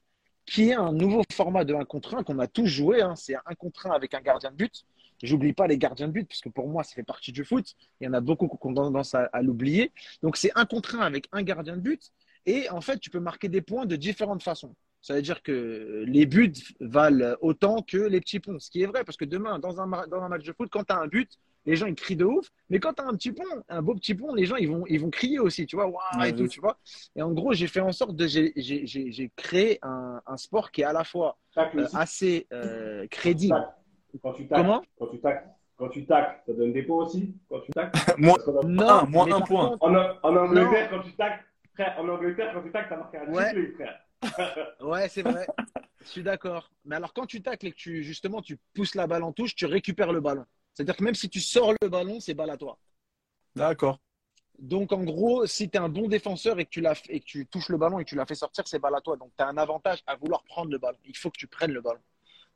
qui est un nouveau format de 1 contre 1 qu'on a tous joué. hein. C'est un 1 contre 1 avec un gardien de but. J'oublie pas les gardiens de but, parce que pour moi, ça fait partie du foot. Il y en a beaucoup qui ont tendance à, l'oublier. Donc, c'est un contre 1 avec un gardien de but. Et en fait, tu peux marquer des points de différentes façons. Ça veut dire que les buts valent autant que les petits ponts. Ce qui est vrai, parce que demain, dans un, dans un match de foot, quand tu as un but, les gens ils crient de ouf. Mais quand tu as un petit pont, un beau petit pont, les gens ils vont, ils vont crier aussi, tu vois, waouh Ouais, et tout, tu vois. Et en gros, j'ai fait en sorte de. J'ai j'ai- j'ai- j'ai créé un, un sport qui est à la fois euh, assez euh, crédible. Quand tu tacles, Comment? Quand tu tacles, quand tu tacles, ça donne des points aussi? Quand tu tacles. Moins Non, un, moins un point. contre- En, en Angleterre, quand tu tacles, frère, en Angleterre, quand tu tacles, t'as marqué un Ouais. triplé, frère. Ouais, c'est vrai. Je suis d'accord. Mais alors, quand tu tacles et que tu, justement, tu pousses la balle en touche, tu récupères le ballon. C'est-à-dire que même si tu sors le ballon, c'est balle à toi. D'accord. Donc, en gros, si tu es un bon défenseur et que, tu et que tu touches le ballon et que tu l'as fait sortir, c'est balle à toi. Donc, tu as un avantage à vouloir prendre le ballon. Il faut que tu prennes le ballon.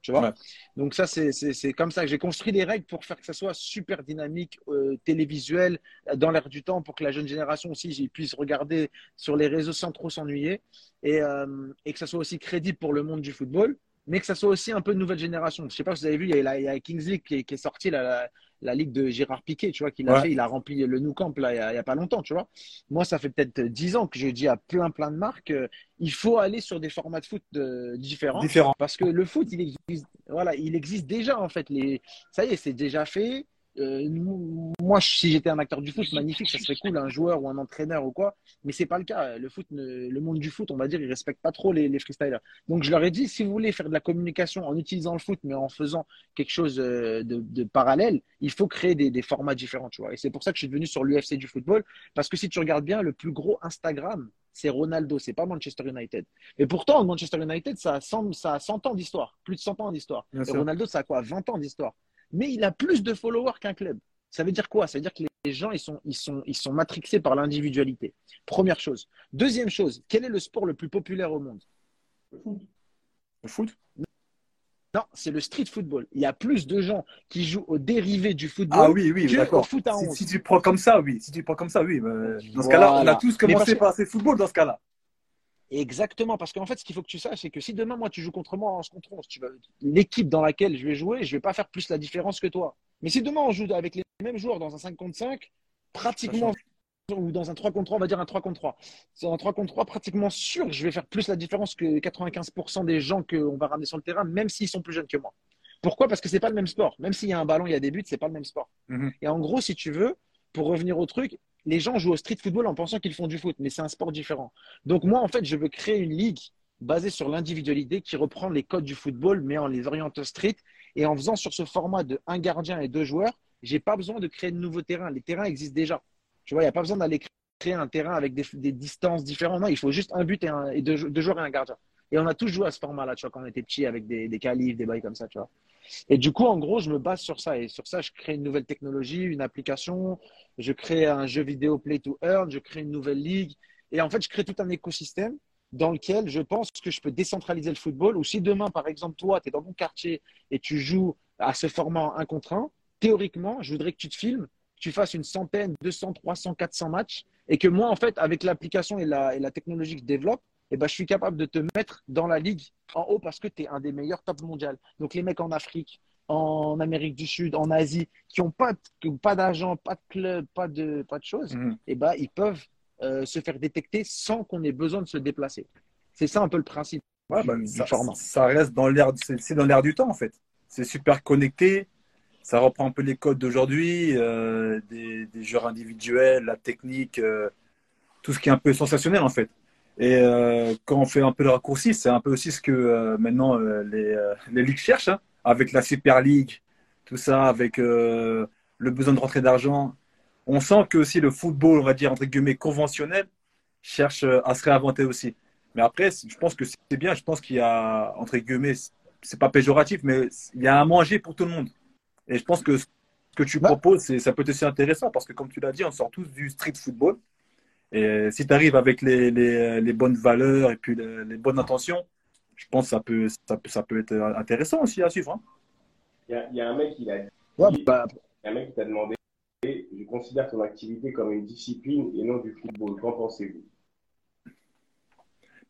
Tu vois? Ouais. Donc ça, c'est comme ça que j'ai construit des règles pour faire que ça soit super dynamique, euh, télévisuel, dans l'air du temps, pour que la jeune génération aussi puisse regarder sur les réseaux sans trop s'ennuyer et, euh, et que ça soit aussi crédible pour le monde du football, mais que ça soit aussi un peu de nouvelle génération. Je sais pas si vous avez vu, il y a, la- il y a Kings League qui est, qui est sorti, la, la, la ligue de Gérard Piquet, tu vois, qu'il a Ouais. fait, il a rempli le Nou Camp là, il y a, il y a pas longtemps, tu vois. Moi, ça fait peut-être dix ans que je dis à plein plein de marques, euh, il faut aller sur des formats de foot euh, différents. Différent. Parce que le foot, il existe, voilà, il existe déjà en fait. Les, ça y est, c'est déjà fait. Euh, moi, si j'étais un acteur du foot, magnifique, ça serait cool, un joueur ou un entraîneur ou quoi. Mais c'est pas le cas. Le foot, ne- le monde du foot, on va dire, il respecte pas trop les, les freestylers. Donc, je leur ai dit, si vous voulez faire de la communication en utilisant le foot, mais en faisant quelque chose euh, de, de parallèle, il faut créer des, des formats différents, tu vois. Et c'est pour ça que je suis devenu sur l'UFC du football, parce que si tu regardes bien, le plus gros Instagram, c'est Ronaldo, c'est pas Manchester United. Et pourtant, Manchester United, ça a 100, ça a 100 ans d'histoire, plus de 100 ans d'histoire. Et sûr. Ronaldo, ça a quoi 20 ans d'histoire. Mais il a plus de followers qu'un club. Ça veut dire quoi? Ça veut dire que les gens, ils sont, ils sont, ils sont matrixés par l'individualité. Première chose. Deuxième chose, quel est le sport le plus populaire au monde? Le foot. Le foot? Non, c'est le street football. Il y a plus de gens qui jouent aux dérivés du football Ah oui, oui, que au d'accord. foot à Si, 11. si tu prends comme ça, oui. Si tu prends comme ça, oui. Dans ce cas-là, on a tous commencé par ces football dans ce cas-là. Exactement, parce qu'en fait, ce qu'il faut que tu saches, c'est que si demain, moi, tu joues contre moi en 11 contre 11, tu vas... l'équipe dans laquelle je vais jouer, je vais pas faire plus la différence que toi. Mais si demain, on joue avec les mêmes joueurs dans un 5 contre 5, pratiquement, ou dans un 3 contre 3, on va dire un 3 contre 3. C'est un 3 contre 3, pratiquement sûr que je vais faire plus la différence que 95% des gens qu'on va ramener sur le terrain, même s'ils sont plus jeunes que moi. Pourquoi? Parce que c'est pas le même sport. Même s'il y a un ballon, il y a des buts, c'est pas le même sport. Mhm. Et en gros, si tu veux, pour revenir au truc, les gens jouent au street football en pensant qu'ils font du foot, mais c'est un sport différent. Donc moi, en fait, je veux créer une ligue basée sur l'individualité qui reprend les codes du football, mais en les orientant street. Et en faisant sur ce format de un gardien et deux joueurs, j'ai pas besoin de créer de nouveaux terrains. Les terrains existent déjà. Tu vois, il n'y a pas besoin d'aller créer un terrain avec des, distances différentes. Non, il faut juste un but et, deux, joueurs et un gardien. Et on a tous joué à ce format-là, tu vois, quand on était petit avec des, des qualifs, des bails comme ça, tu vois. Et du coup, en gros, je me base sur ça. Et sur ça, je crée une nouvelle technologie, une application. Je crée un jeu vidéo Play to Earn. Je crée une nouvelle ligue. Et en fait, je crée tout un écosystème dans lequel je pense que je peux décentraliser le football. Ou si demain, par exemple, toi, tu es dans ton quartier et tu joues à ce format en un contre un, théoriquement, je voudrais que tu te filmes, que tu fasses une centaine, 200, 300, 400 matchs. Et que moi, en fait, avec l'application et la, et la technologie que je développe, eh ben, je suis capable de te mettre dans la ligue en haut parce que tu es un des meilleurs top mondial. Donc, les mecs en Afrique, en Amérique du Sud, en Asie, qui n'ont pas, qui ont pas d'agent, pas de club, pas de, pas de choses, eh ben, ils peuvent euh, se faire détecter sans qu'on ait besoin de se déplacer. C'est ça un peu le principe Ouais, du, bah, du ça, format. ça reste dans l'air, c'est c'est dans l'air du temps en fait. C'est super connecté. Ça reprend un peu les codes d'aujourd'hui, euh, des, des joueurs individuels, la technique, euh, tout ce qui est un peu sensationnel en fait. Et euh, quand on fait un peu le raccourci, c'est un peu aussi ce que euh, maintenant euh, les, euh, les ligues cherchent, hein, avec la Super League, tout ça, avec euh, le besoin de rentrer d'argent. On sent que aussi le football, on va dire entre guillemets conventionnel, cherche euh, à se réinventer aussi. Mais après, je pense que c'est bien. Je pense qu'il y a, entre guillemets, c'est pas péjoratif, mais il y a à manger pour tout le monde. Et je pense que ce que tu Ouais. proposes, ça peut être aussi intéressant parce que, comme tu l'as dit, on sort tous du street football. Et si tu arrives avec les, les, les bonnes valeurs et puis les, les bonnes intentions, je pense que ça peut, ça peut, ça peut être intéressant aussi à suivre. hein. Il y a, il y a un mec qui l'a dit. Ouais, bah, Il y a un mec qui t'a demandé Je considère ton activité comme une discipline et non du football. Qu'en pensez-vous?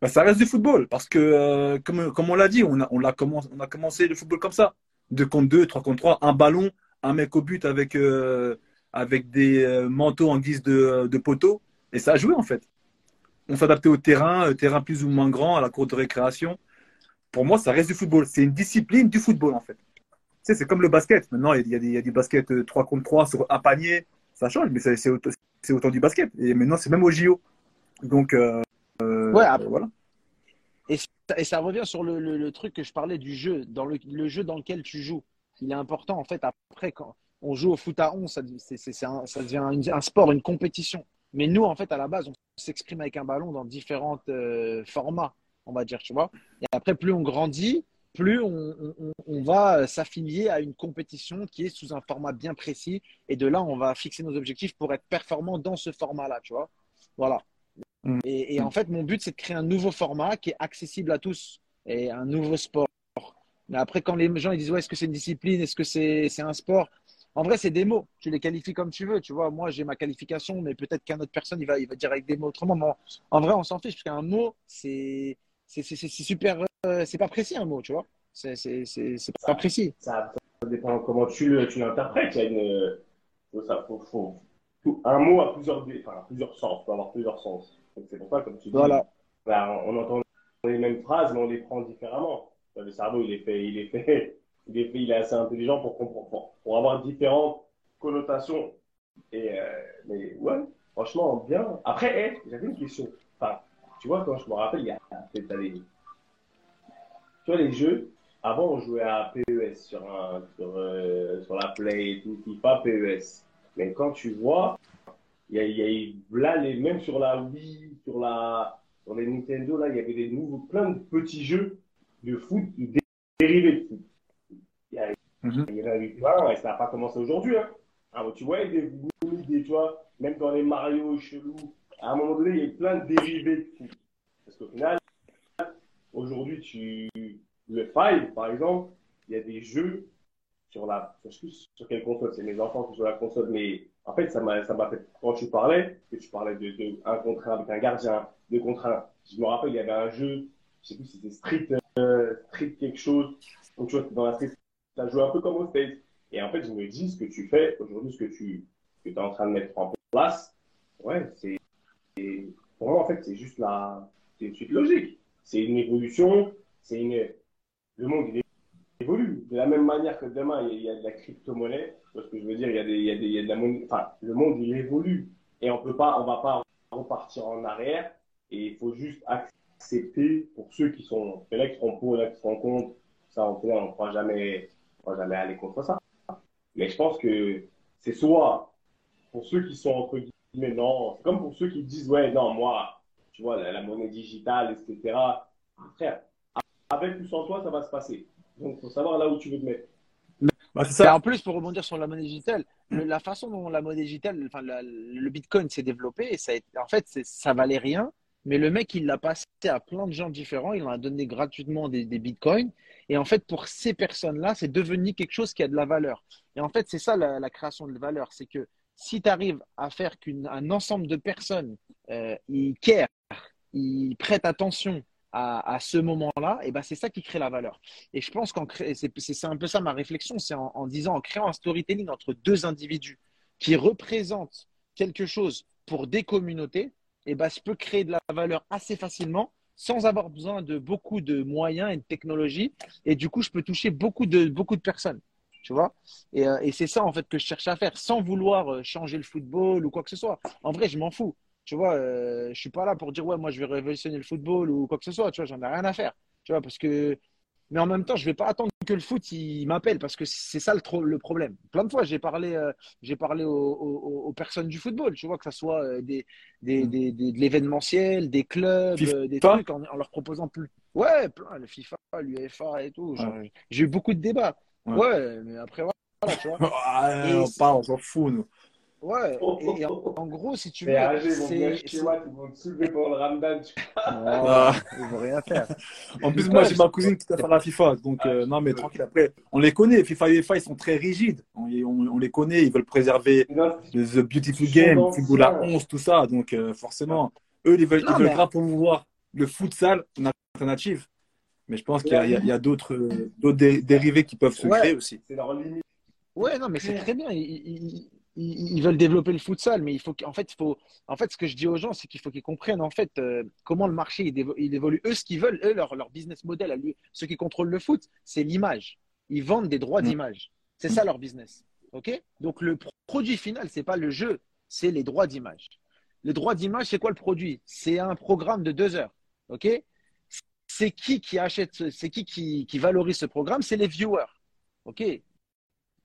Bah, ça reste du football parce que, euh, comme, comme on l'a dit, on a, on, l'a commencé, on a commencé le football comme ça. 2 contre 2, 3 contre 3, un ballon, un mec au but avec, euh, avec des euh, manteaux en guise de, de poteau. Et ça a joué en fait. On s'adaptait au terrain, euh, terrain plus ou moins grand, à la cour de récréation. Pour moi, ça reste du football. C'est une discipline du football en fait. Tu sais, c'est comme le basket. Maintenant, il y a, des, il y a du basket euh, 3 contre 3 sur un panier. Ça change, mais c'est, autant, autant du basket. Et maintenant, c'est même au JO. Donc, euh, ouais, après- voilà. Et ça, et ça revient sur le, le- le truc que je parlais du jeu, dans le, le jeu dans lequel tu joues. Il est important, en fait, après, quand on joue au foot à 11, ça, un, devient un sport, une compétition. Mais nous, en fait, à la base, on s'exprime avec un ballon dans différents euh, formats, on va dire, tu vois. Et après, plus on grandit, plus on, on- on- on va s'affilier à une compétition qui est sous un format bien précis. Et de là, on va fixer nos objectifs pour être performant dans ce format-là, tu vois. Voilà. Mm. Et, et en fait, mon but, c'est de créer un nouveau format qui est accessible à tous et un nouveau sport Mais après, quand les gens ils disent ouais, est-ce que c'est une discipline, est-ce que c'est c'est un sport? En vrai, c'est des mots. Tu les qualifies comme tu veux. Tu vois, moi, j'ai ma qualification, mais peut-être qu'un autre personne, il va, il va dire avec des mots autrement. Mais en, en vrai, on s'en fiche, parce qu'un mot, c'est super. euh, c'est pas précis un mot, tu vois. C'est pas précis. Ça, ça dépend comment tu l'interprètes. Il y a une, ça, faut, faut- un mot a plusieurs, enfin, plusieurs sens, peut avoir plusieurs sens. C'est pour ça, comme tu dis, Voilà. bah, on entend les mêmes phrases, mais on les prend différemment. Le cerveau, il est fait, il est fait, il est assez intelligent pour pour, pour avoir différentes connotations. Et, euh, mais ouais, franchement, bien. Après, hey, j'avais une question. Tu vois, quand je me rappelle, il y a peut-être allez, tu vois, les jeux, avant, on jouait à PES euh, sur la Play et tout, FIFA, PES. Mais quand tu vois, il y a, là, les, même sur la Wii, sur, la, sur les Nintendo, là, il y avait des nouveaux, plein de petits jeux de foot, dérivés de foot. Il y, a, Mhm. il y a eu plein, et ça n'a pas commencé aujourd'hui. Hein. Ah, tu vois, des, des, tu même dans les Mario chelous, à un moment donné, il y a plein de dérivés de. Parce qu'au final, aujourd'hui, tu, le Five, par exemple, il y a des jeux sur la, sur, sur quelle console? C'est mes enfants qui jouent à la console, mais en fait, ça m'a, fait, quand tu parlais, que tu parlais de, de un contre un avec un gardien, deux contre. Je me rappelle, il y avait un jeu, je sais plus si c'était Street, euh, Street quelque chose. Donc, tu vois, dans la Street, ça joue un peu comme au States. Et en fait, je me dis, ce que tu fais aujourd'hui, ce que tu, que tu es en train de mettre en place, ouais, c'est, pour moi, en fait, c'est juste la, c'est une suite logique. C'est une évolution, c'est une, le monde, il évolue. De la même manière que demain, il y a, de la crypto-monnaie. Tu vois ce que je veux dire? Il y a des, il y a des, il y a de la monnaie, enfin, le monde, il évolue. Et on peut pas, on va pas repartir en arrière. Et il faut juste accepter pour ceux qui sont, il y en a qui seront pour, il y qui seront contre. Ça, on ne pourra jamais, pourra jamais aller contre ça. Mais je pense que c'est soit pour ceux qui sont entre guillemets, non, c'est comme pour ceux qui disent, ouais, non, moi, tu vois, la, la monnaie digitale, etc. Frère, avec ou sans toi, ça va se passer. Donc, faut savoir là où tu veux te mettre. Bah, c'est Et ça. en plus, pour rebondir sur la monnaie digitale, le- la façon dont la monnaie digitale, enfin, la- le Bitcoin s'est développé, ça a en fait, ça valait rien, mais le mec, il l'a passé à plein de gens différents, il en a donné gratuitement des, des Bitcoins. Et en fait, pour ces personnes-là, c'est devenu quelque chose qui a de la valeur. Et en fait, c'est ça la, création de valeur, c'est que si tu arrives à faire qu'un ensemble de personnes, euh, ils care, ils prêtent attention à, ce moment-là, et ben c'est ça qui crée la valeur. Et je pense qu'en c'est un peu ça ma réflexion, c'est en, en disant, en créant un storytelling entre deux individus qui représentent quelque chose pour des communautés, et ben je peux créer de la valeur assez facilement sans avoir besoin de beaucoup de moyens et de technologies. Et du coup, je peux toucher beaucoup de, beaucoup de personnes. Tu vois Et, euh, c'est ça, en fait, que je cherche à faire sans vouloir euh, changer le football ou quoi que ce soit. En vrai, je m'en fous. Tu vois, euh, je suis pas là pour dire, ouais, moi, je vais révolutionner le football ou quoi que ce soit. Tu vois, j'en ai rien à faire. Tu vois, parce que. Mais en même temps, je vais pas attendre que le foot il m'appelle parce que c'est ça le, le problème. Plein de fois, j'ai parlé, euh, j'ai parlé aux, aux- aux personnes du football, tu vois, que ce soit euh, des, des, Mm. des, des- de l'événementiel, des clubs, FIFA. euh, des trucs, en, en leur proposant plus. Ouais, plein, le FIFA, l'UEFA et tout. Genre, J'ai eu beaucoup de débats. Ouais. Ouais, mais après, voilà, tu vois. Ouais, Et on parle, on s'en fout, nous. Ouais, et, et en, en gros, si tu veux, c'est. ils vont te soulever pendant le Ramadan. tu- Non, Ah. ils vont rien faire. En plus, moi, j'ai ma cousine qui t'a fait la FIFA. Donc, Ah, euh, non, mais tranquille. Après, on les connaît. FIFA et UEFA, ils sont très rigides. On, on- on les connaît. Ils veulent préserver Non, le The Beautiful Game, le football à ça. 11, tout ça. Donc, euh, forcément, eux, ils veulent, Non, ils veulent mais- grave promouvoir le futsal en alternative. Mais je pense qu'il y a, a- d'autres d'autres dé- dérivés qui peuvent se Ouais. créer aussi. C'est leur limite. Ouais, non, mais c'est très bien. Ils, ils- ils- veulent développer le futsal, mais il faut qu'en fait, faut, en fait, ce que je dis aux gens, c'est qu'il faut qu'ils comprennent en fait euh, comment le marché il, évolue. Eux, ce qu'ils veulent, eux, leur, leur business model, à lui, ceux qui contrôlent le foot, c'est l'image. Ils vendent des droits Mm. d'image. C'est ça leur business. Ok? Donc le pro- produit final, c'est pas le jeu, c'est les droits d'image. Le droit d'image, c'est quoi le produit? C'est un programme de deux heures. Ok? C'est qui qui achète, ce- c'est qui, qui qui valorise ce programme? C'est les viewers. Ok?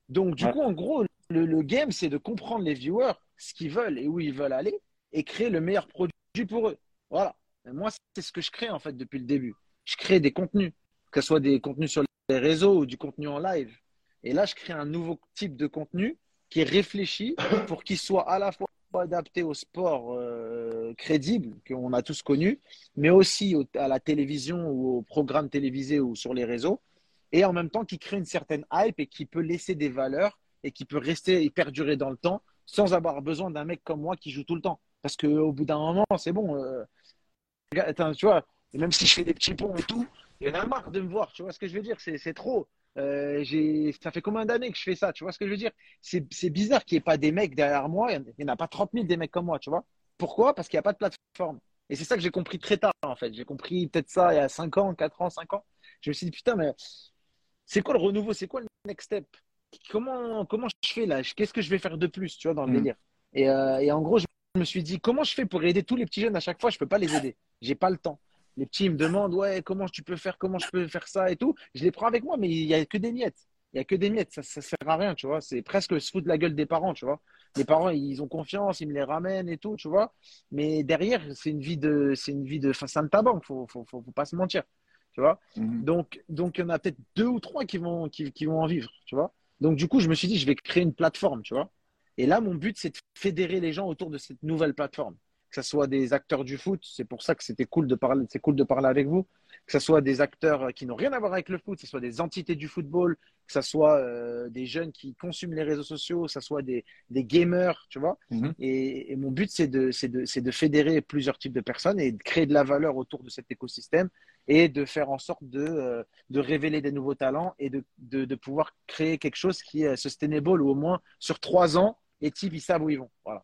Donc, du Ouais. coup, en gros, le, le game, c'est de comprendre les viewers, ce qu'ils veulent et où ils veulent aller, et créer le meilleur produit pour eux. Voilà. Et moi, c'est ce que je crée, en fait, depuis le début. Je crée des contenus, que ce soit des contenus sur les réseaux ou du contenu en live. Et là, je crée un nouveau type de contenu qui est réfléchi pour qu'il soit à la fois adapté au sport euh, crédible qu'on a tous connu, mais aussi au- à la télévision ou aux programmes télévisés ou sur les réseaux, et en même temps qui crée une certaine hype et qui peut laisser des valeurs et qui peut rester et perdurer dans le temps sans avoir besoin d'un mec comme moi qui joue tout le temps. Parce qu'au bout d'un moment, c'est bon. Euh, attends, tu vois, même si je fais des petits ponts et tout, il y en a marre de me voir. Tu vois ce que je veux dire C'est trop. Euh, ça fait combien d'années que je fais ça Tu vois ce que je veux dire? C'est bizarre qu'il n'y ait pas des mecs derrière moi. Il n'y en a pas 30 000 des mecs comme moi, tu vois Pourquoi? Parce qu'il n'y a pas de plateforme. Et c'est ça que j'ai compris très tard, en fait. J'ai compris peut-être ça il y a 5 ans, 4 ans, 5 ans. Je me suis dit, putain, mais c'est quoi le renouveau? C'est quoi le next step? Comment, comment je fais là? Qu'est-ce que je vais faire de plus, tu vois, dans le mm. délire? Et, euh, et, en gros, je me suis dit, comment je fais pour aider tous les petits jeunes à chaque fois? Je peux pas les aider. J'ai pas le temps. Les petits ils me demandent, ouais, comment tu peux faire, comment je peux faire ça et tout. Je les prends avec moi, mais il y a que des miettes. Il y a que des miettes. Ça, ça sert à rien, tu vois. C'est presque se foutre de la gueule des parents, tu vois. Les parents, ils ont confiance, ils me les ramènent et tout, tu vois. Mais derrière, c'est une vie de, c'est une vie de, enfin, c'est un tabac. Faut, faut, faut, faut, pas se mentir, tu vois. Mm. Donc, donc, il y en a peut-être deux ou trois qui vont, qui, qui vont en vivre, tu vois. Donc, du coup, je me suis dit, je vais créer une plateforme, tu vois. Et là, mon but, c'est de fédérer les gens autour de cette nouvelle plateforme. Que ce soit des acteurs du foot, c'est pour ça que c'était cool de parler, c'est cool de parler avec vous. Que ce soit des acteurs qui n'ont rien à voir avec le foot, que ce soit des entités du football, que ce soit euh, des jeunes qui consument les réseaux sociaux, que ce soit des, des gamers, tu vois. Mhm. et, et, mon but, c'est de, de, de fédérer plusieurs types de personnes et de créer de la valeur autour de cet écosystème et de faire en sorte de, euh, de révéler des nouveaux talents et de, de, de, pouvoir créer quelque chose qui est sustainable ou au moins sur trois ans, les types, ils savent où ils vont. Voilà.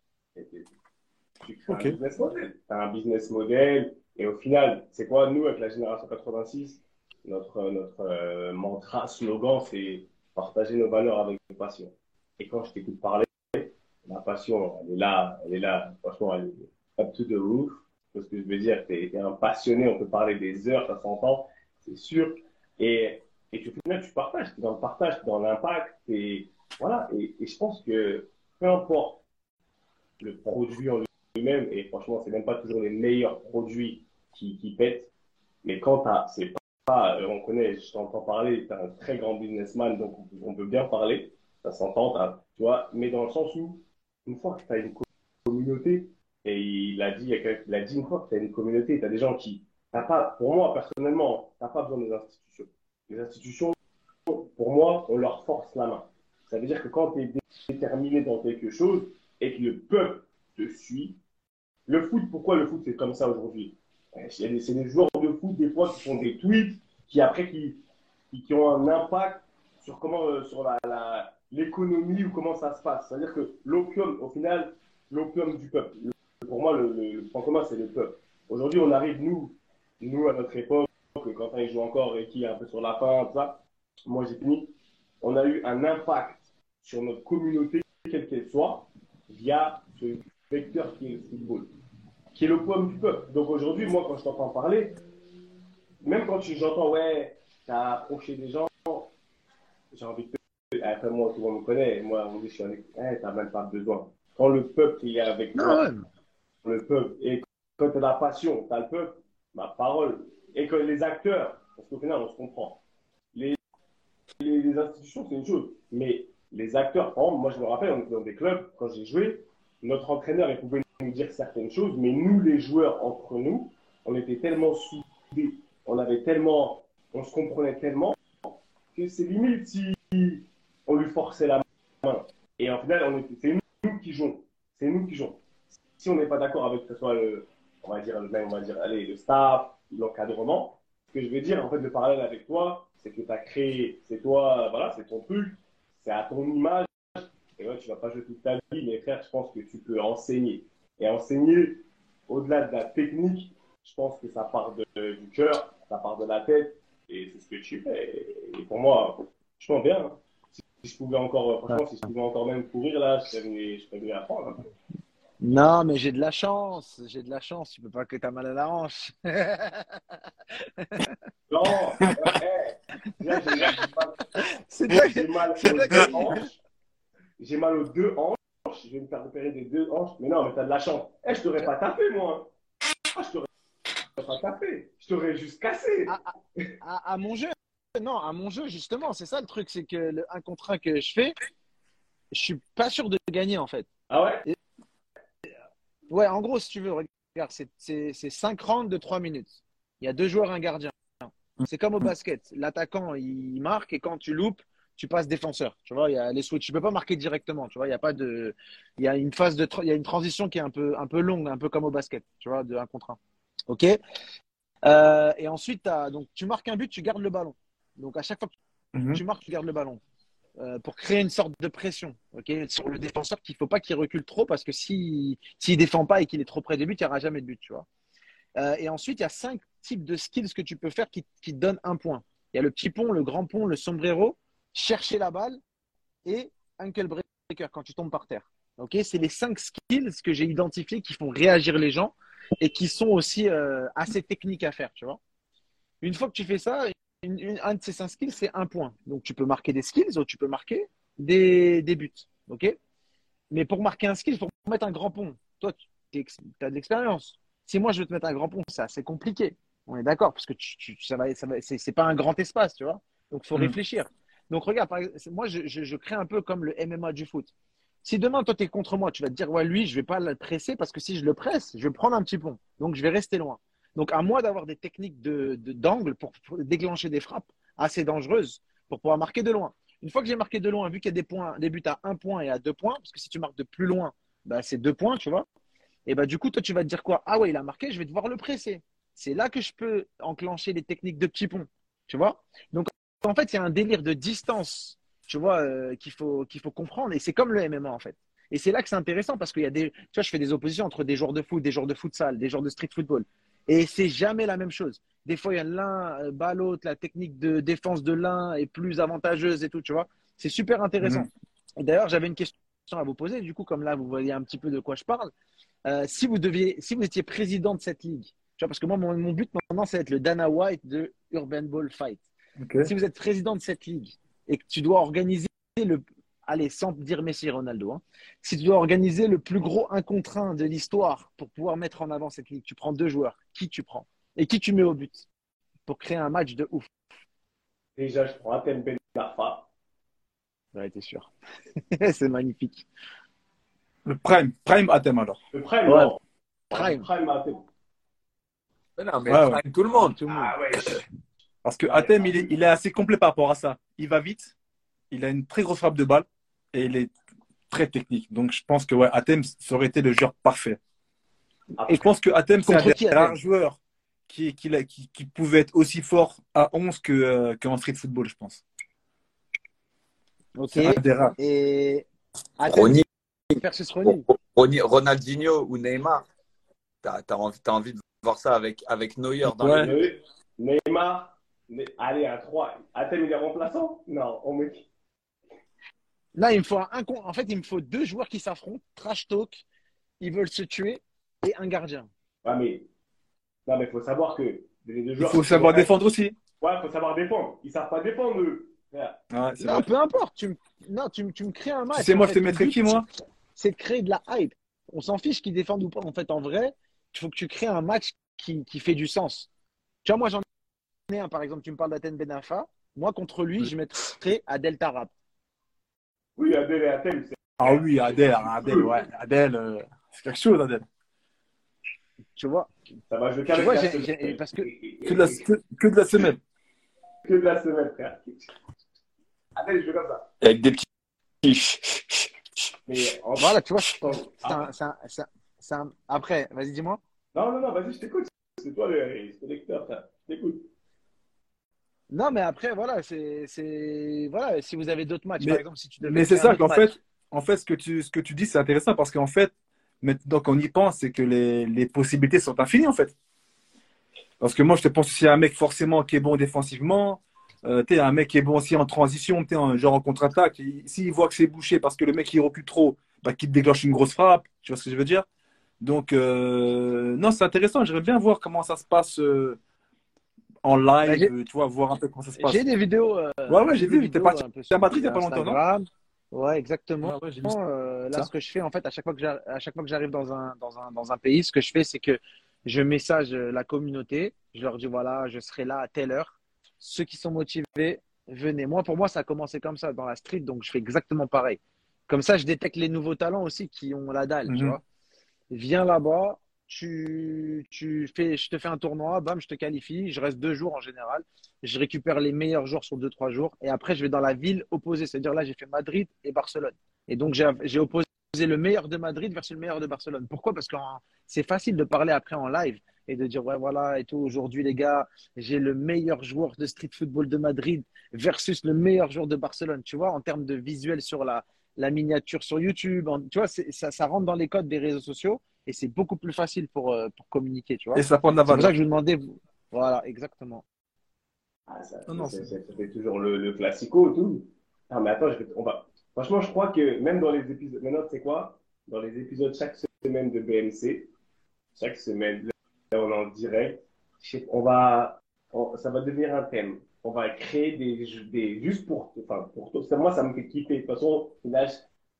Tu crées un business model. Tu as un business model et au final, c'est quoi, nous, avec la génération 86, notre, notre euh, mantra, slogan, c'est partager nos valeurs avec passion. Et quand je t'écoute parler, ma passion, elle est là, elle est là. Franchement, elle est up to the roof ce que je veux dire, tu es, un passionné, on peut parler des heures, ça s'entend, c'est sûr. Et, et au final, tu partages, tu es dans le partage, tu es dans l'impact. Et, voilà. Et, et, je pense que peu importe le produit en et franchement, c'est même pas toujours les meilleurs produits qui, qui pètent, mais quand tu c'est pas, on connaît, je t'entends parler, tu es un très grand businessman, donc on peut, bien parler, ça s'entend, tu vois, mais dans le sens où, une fois que tu as une communauté, et il a dit, il a dit une fois que tu as une communauté, tu as des gens qui. pas, pour moi, personnellement, tu n'as pas besoin des institutions. Les institutions, pour moi, on leur force la main. Ça veut dire que quand tu es déterminé dans quelque chose et que le peuple te suit, le foot, pourquoi le foot c'est comme ça aujourd'hui? C'est des joueurs de foot, des fois, qui font des tweets, qui après, qui, qui, ont un impact sur comment, euh, sur l'économie ou comment ça se passe. C'est-à-dire que l'opium, au final, l'opium du peuple pour moi, le, point commun, c'est le peuple. Aujourd'hui, on arrive, nous, nous, à notre époque, quand il joue encore et qui est un peu sur la fin, tout ça, moi j'ai fini, on a eu un impact sur notre communauté, quelle qu'elle soit, via ce vecteur qui est le football, qui est le poème du peuple. Donc aujourd'hui, moi, quand je t'entends parler, même quand j'entends, ouais, t'as approché des gens, j'ai envie de te après moi, tout le monde me connaît, moi, on dit, je suis avec, eh, t'as même pas besoin. Quand le peuple est avec toi, le peuple. Et quand tu as la passion, tu as le peuple, ma parole. Et que les acteurs, parce qu'au final, on se comprend. Les, les, institutions, c'est une chose. Mais les acteurs, par exemple, moi, je me rappelle, on était dans des clubs, quand j'ai joué, notre entraîneur, il pouvait nous dire certaines choses, mais nous, les joueurs, entre nous, on était tellement soudés, on avait tellement, on se comprenait tellement, que c'est limite si on lui forçait la main. Et en final, c'est nous qui jouons. C'est nous qui jouons si on n'est pas d'accord avec que ce soit le, on va dire, le même, on va dire, allez, le staff, l'encadrement, ce que je veux dire, en fait, le parallèle avec toi, c'est que tu as créé, c'est toi, voilà, c'est ton truc, c'est à ton image, et ouais, tu vas pas jouer toute ta vie, mais frère, je pense que tu peux enseigner. Et enseigner, au-delà de la technique, je pense que ça part de, du cœur, ça part de la tête, et c'est ce que tu fais. Et, pour moi, je pense bien. Hein. Si, je pouvais encore, franchement, si je pouvais encore même courir là, je serais, je serais apprendre. Hein. Non, mais j'ai de la chance. J'ai de la chance. Tu peux pas que tu as mal à la hanche. non, j'ai mal, aux deux hanches. J'ai mal aux deux hanches. Je vais me faire repérer des deux hanches. Mais non, mais tu as de la chance. Eh, je t'aurais pas tapé, moi. Ah, je t'aurais pas tapé. Je t'aurais juste cassé. À, mon jeu. Non, à mon jeu, justement. C'est ça le truc. C'est que le 1 contre 1 que je fais, je suis pas sûr de gagner, en fait. Ah ouais? Ouais, en gros, si tu veux, regarde, c'est 5 rounds de 3 minutes. Il y a deux joueurs, un gardien. C'est comme au basket. L'attaquant, il marque et quand tu loupes, tu passes défenseur. Tu vois, il y a les switches. Tu peux pas marquer directement. Tu vois, il y a pas de, il y a une phase de, il y a une transition qui est un peu, un peu longue, un peu comme au basket. Tu vois, de un contre un. Ok? Euh, et ensuite, as, donc tu marques un but, tu gardes le ballon. Donc à chaque fois que Mhm. tu marques, tu gardes le ballon euh, pour créer une sorte de pression. Ok, sur le défenseur qu'il faut pas qu'il recule trop parce que si s'il défend pas et qu'il est trop près des buts, il n'y aura jamais de but. Tu vois? Euh, et ensuite, il y a cinq types de skills que tu peux faire qui, qui te donnent un point. Il y a le petit pont, le grand pont, le sombrero, chercher la balle et ankle breaker quand tu tombes par terre. Ok, c'est les cinq skills que j'ai identifiés qui font réagir les gens et qui sont aussi euh, assez techniques à faire. Tu vois. Une fois que tu fais ça, une- une- un de ces cinq skills, c'est un point. Donc tu peux marquer des skills ou tu peux marquer des, des buts. Ok. Mais pour marquer un skill, il faut mettre un grand pont. Toi, tu as de l'expérience. Si moi je veux te mettre un grand pont, c'est assez compliqué. On est d'accord, parce que tu, tu- ça va, ça va, c'est c'est pas un grand espace, tu vois. Donc il faut Mm. réfléchir. Donc regarde, par exemple, moi je, crée un peu comme le MMA du foot. Si demain toi tu es contre moi, tu vas te dire ouais lui je vais pas le presser parce que si je le presse, je vais prendre un petit pont. Donc je vais rester loin. Donc à moi d'avoir des techniques de d'angle pour, pour déclencher des frappes assez dangereuses pour pouvoir marquer de loin. Une fois que j'ai marqué de loin, vu qu'il y a des points, des buts à un point et à deux points, parce que si tu marques de plus loin, bah, c'est deux points, tu vois. Et bah du coup toi tu vas te dire quoi? Ah ouais il a marqué, je vais devoir le presser. C'est là que je peux enclencher les techniques de petit pont, tu vois? Donc en fait il y a un délire de distance, tu vois, euh, qu'il faut qu'il faut comprendre et c'est comme le MMA en fait. Et c'est là que c'est intéressant parce qu'il y a des, tu vois, je fais des oppositions entre des joueurs de foot, des joueurs de futsal, des joueurs de street football. Et c'est jamais la même chose. Des fois, il y a l'un euh, bat l'autre, la technique de défense de l'un est plus avantageuse et tout, tu vois. C'est super intéressant. Et D'ailleurs, j'avais une question à vous poser. Du coup, comme là, vous voyez un petit peu de quoi je parle. Euh, si vous deviez, si vous étiez président de cette ligue, tu vois, parce que moi, mon, mon but maintenant, c'est d'être le Dana White de Urban Ball Fight. Si vous êtes président de cette ligue et que tu dois organiser le, allez, sans dire Messi et Ronaldo, hein, si tu dois organiser le plus gros un contre un de l'histoire pour pouvoir mettre en avant cette ligue, tu prends deux joueurs. Qui tu prends Et qui tu mets au but pour créer un match de ouf? Déjà, je prends Atem Ben Arfa. Ouais, t'es sûr. c'est magnifique. Le prime, prime Atem alors. Le Prime, Ouais. non. Prime. Prime Atem. Mais non, mais Ouais, prime tout le monde. Tout le monde. Ah ouais. Parce que Atem, il est, il est assez complet par rapport à ça. Il va vite, il a une très grosse frappe de balle et il est très technique. Donc je pense que ouais, Atem, ça aurait été le joueur parfait. Et je pense que Atem, c'est un des rares Atem joueurs qui, qui, l'a- qui, qui pouvait être aussi fort à 11 que, euh, qu'en street football, je pense. Ok. C'est un des rares. Et versus Ronaldinho ou Neymar. T'as as envie, de voir ça avec, avec Neuer dans Ouais. Ne- Neymar. Ne- Allez, à 3. Atem, il est remplaçant? Non, on met. Là, il me faut un con- En fait, il me faut deux joueurs qui s'affrontent, trash talk, ils veulent se tuer et un gardien. Ouais, mais. Non, mais il faut savoir que les deux Il joueurs. faut savoir défendre aussi. Ouais, il faut savoir défendre. Ils savent pas défendre, eux. C'est Non, vrai. peu importe. Tu me... Non, tu, me- tu me crées un match. En moi, je te mettrais qui, moi c'est- C'est de créer de la hype. On s'en fiche qu'ils défendent ou pas. En fait, en vrai, il faut que tu crées un match qui, qui fait du sens. Tu vois, moi, j'en un, par exemple, tu me parles d'Aten Benafa. Moi, contre lui, je mettrais Adel Tarab. Oui, Adel et Atem, c'est. Ah oui, Adèle, Adèle, ouais. Adèle, euh, c'est quelque chose, Adèle. Tu vois? Ça va jouer Tu vois, parce que- Que de la, que, que de la semaine. Que de la semaine, frère. Adel, je joue comme ça. avec des petits. Mais en Voilà, tu vois, c'est Attends. c'est un- c'est un- c'est un- c'est un- Après, vas-y, dis-moi. Non, non, non, vas-y, je t'écoute. C'est toi le, le lecteur, frère. Je t'écoute. Non, mais après, voilà, c'est. Voilà, si vous avez d'autres matchs, Mais- par exemple, si tu devais Mais c'est ça qu'en fait, en fait, ce que tu, ce que tu dis, c'est intéressant parce qu'en fait, maintenant qu'on y pense, c'est que les, les possibilités sont infinies, en fait. Parce que moi, je te pense aussi à un mec forcément qui est bon défensivement. Euh, tu un mec qui est bon aussi en transition, un genre en contre-attaque. Il- S'il voit que c'est bouché parce que le mec il recule trop, bah, qu'il déclenche une grosse frappe. Tu vois ce que je veux dire? Donc, euh, non, c'est intéressant. J'aimerais bien voir comment ça se passe euh, en Bah, live, j'ai- euh, tu vois, voir un peu comment ça se passe. J'ai des vidéos. euh, Ouais, ouais, j'ai vu. T'es vidéos parti à Madrid il y a pas longtemps, non? Ouais, exactement. Ouais. Euh, là, Ça. ce que je fais, en fait, à chaque fois que j'arrive, à chaque fois que j'arrive dans un, dans un, dans un pays, ce que je fais, c'est que je message la communauté. Je leur dis, voilà, je serai là à telle heure. Ceux qui sont motivés, venez. Moi, pour moi, ça a commencé comme ça dans la street, donc je fais exactement pareil. Comme ça, je détecte les nouveaux talents aussi qui ont la dalle, tu Mhm. vois. Viens là-bas, tu, tu fais, je te fais un tournoi, bam, je te qualifie, je reste deux jours en général, je récupère les meilleurs jours sur deux, trois jours, et après je vais dans la ville opposée, c'est-à-dire là j'ai fait Madrid et Barcelone. Et donc j'ai opposé le meilleur de Madrid versus le meilleur de Barcelone. Pourquoi? Parce que c'est facile de parler après en live et de dire ouais voilà et tout aujourd'hui les gars j'ai le meilleur joueur de street football de Madrid versus le meilleur joueur de Barcelone tu vois en termes de visuel sur la, la miniature sur YouTube en- tu vois ça, ça rentre dans les codes des réseaux sociaux et c'est beaucoup plus facile pour, euh, pour communiquer tu vois Et ça prend de la c'est pour ça que je vous demandais vous- voilà exactement Ah, ça, Non, non, toujours le, le classico et tout. Ah, mais attends, je vais- on va. Franchement, je crois que même dans les épisodes, maintenant, tu sais quoi? Dans les épisodes chaque semaine de BMC, chaque semaine, là, on est en direct, je sais- on va, on- ça va devenir un thème. On va créer des, des juste pour, enfin, pour. Ça, Moi, ça me fait kiffer. De toute façon, là,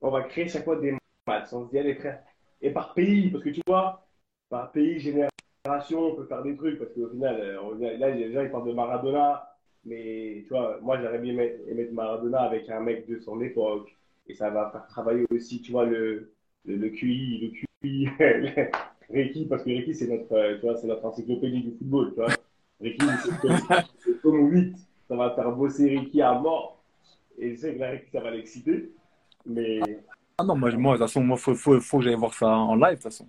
on va créer chaque fois des matchs. On se dit, allez, frère. Et par pays, parce que tu vois, par pays, génération, on peut faire des trucs, parce qu'au final, euh, là, les gens, ils parlent de Maradona, mais tu vois, moi, j'aurais bien aimé, Maradona avec un mec de son époque, et ça va faire travailler aussi, tu vois, le, le, le QI, le QI, Ricky, parce que Ricky, c'est notre, euh, tu c'est notre encyclopédie du football, tu vois. Ricky, c'est comme, c'est comme 8, ça va faire bosser Ricky à mort, et je sais que là, ça va l'exciter, mais Ah non, moi, moi, de toute façon, moi, faut, faut, faut que j'aille voir ça en live, de toute façon.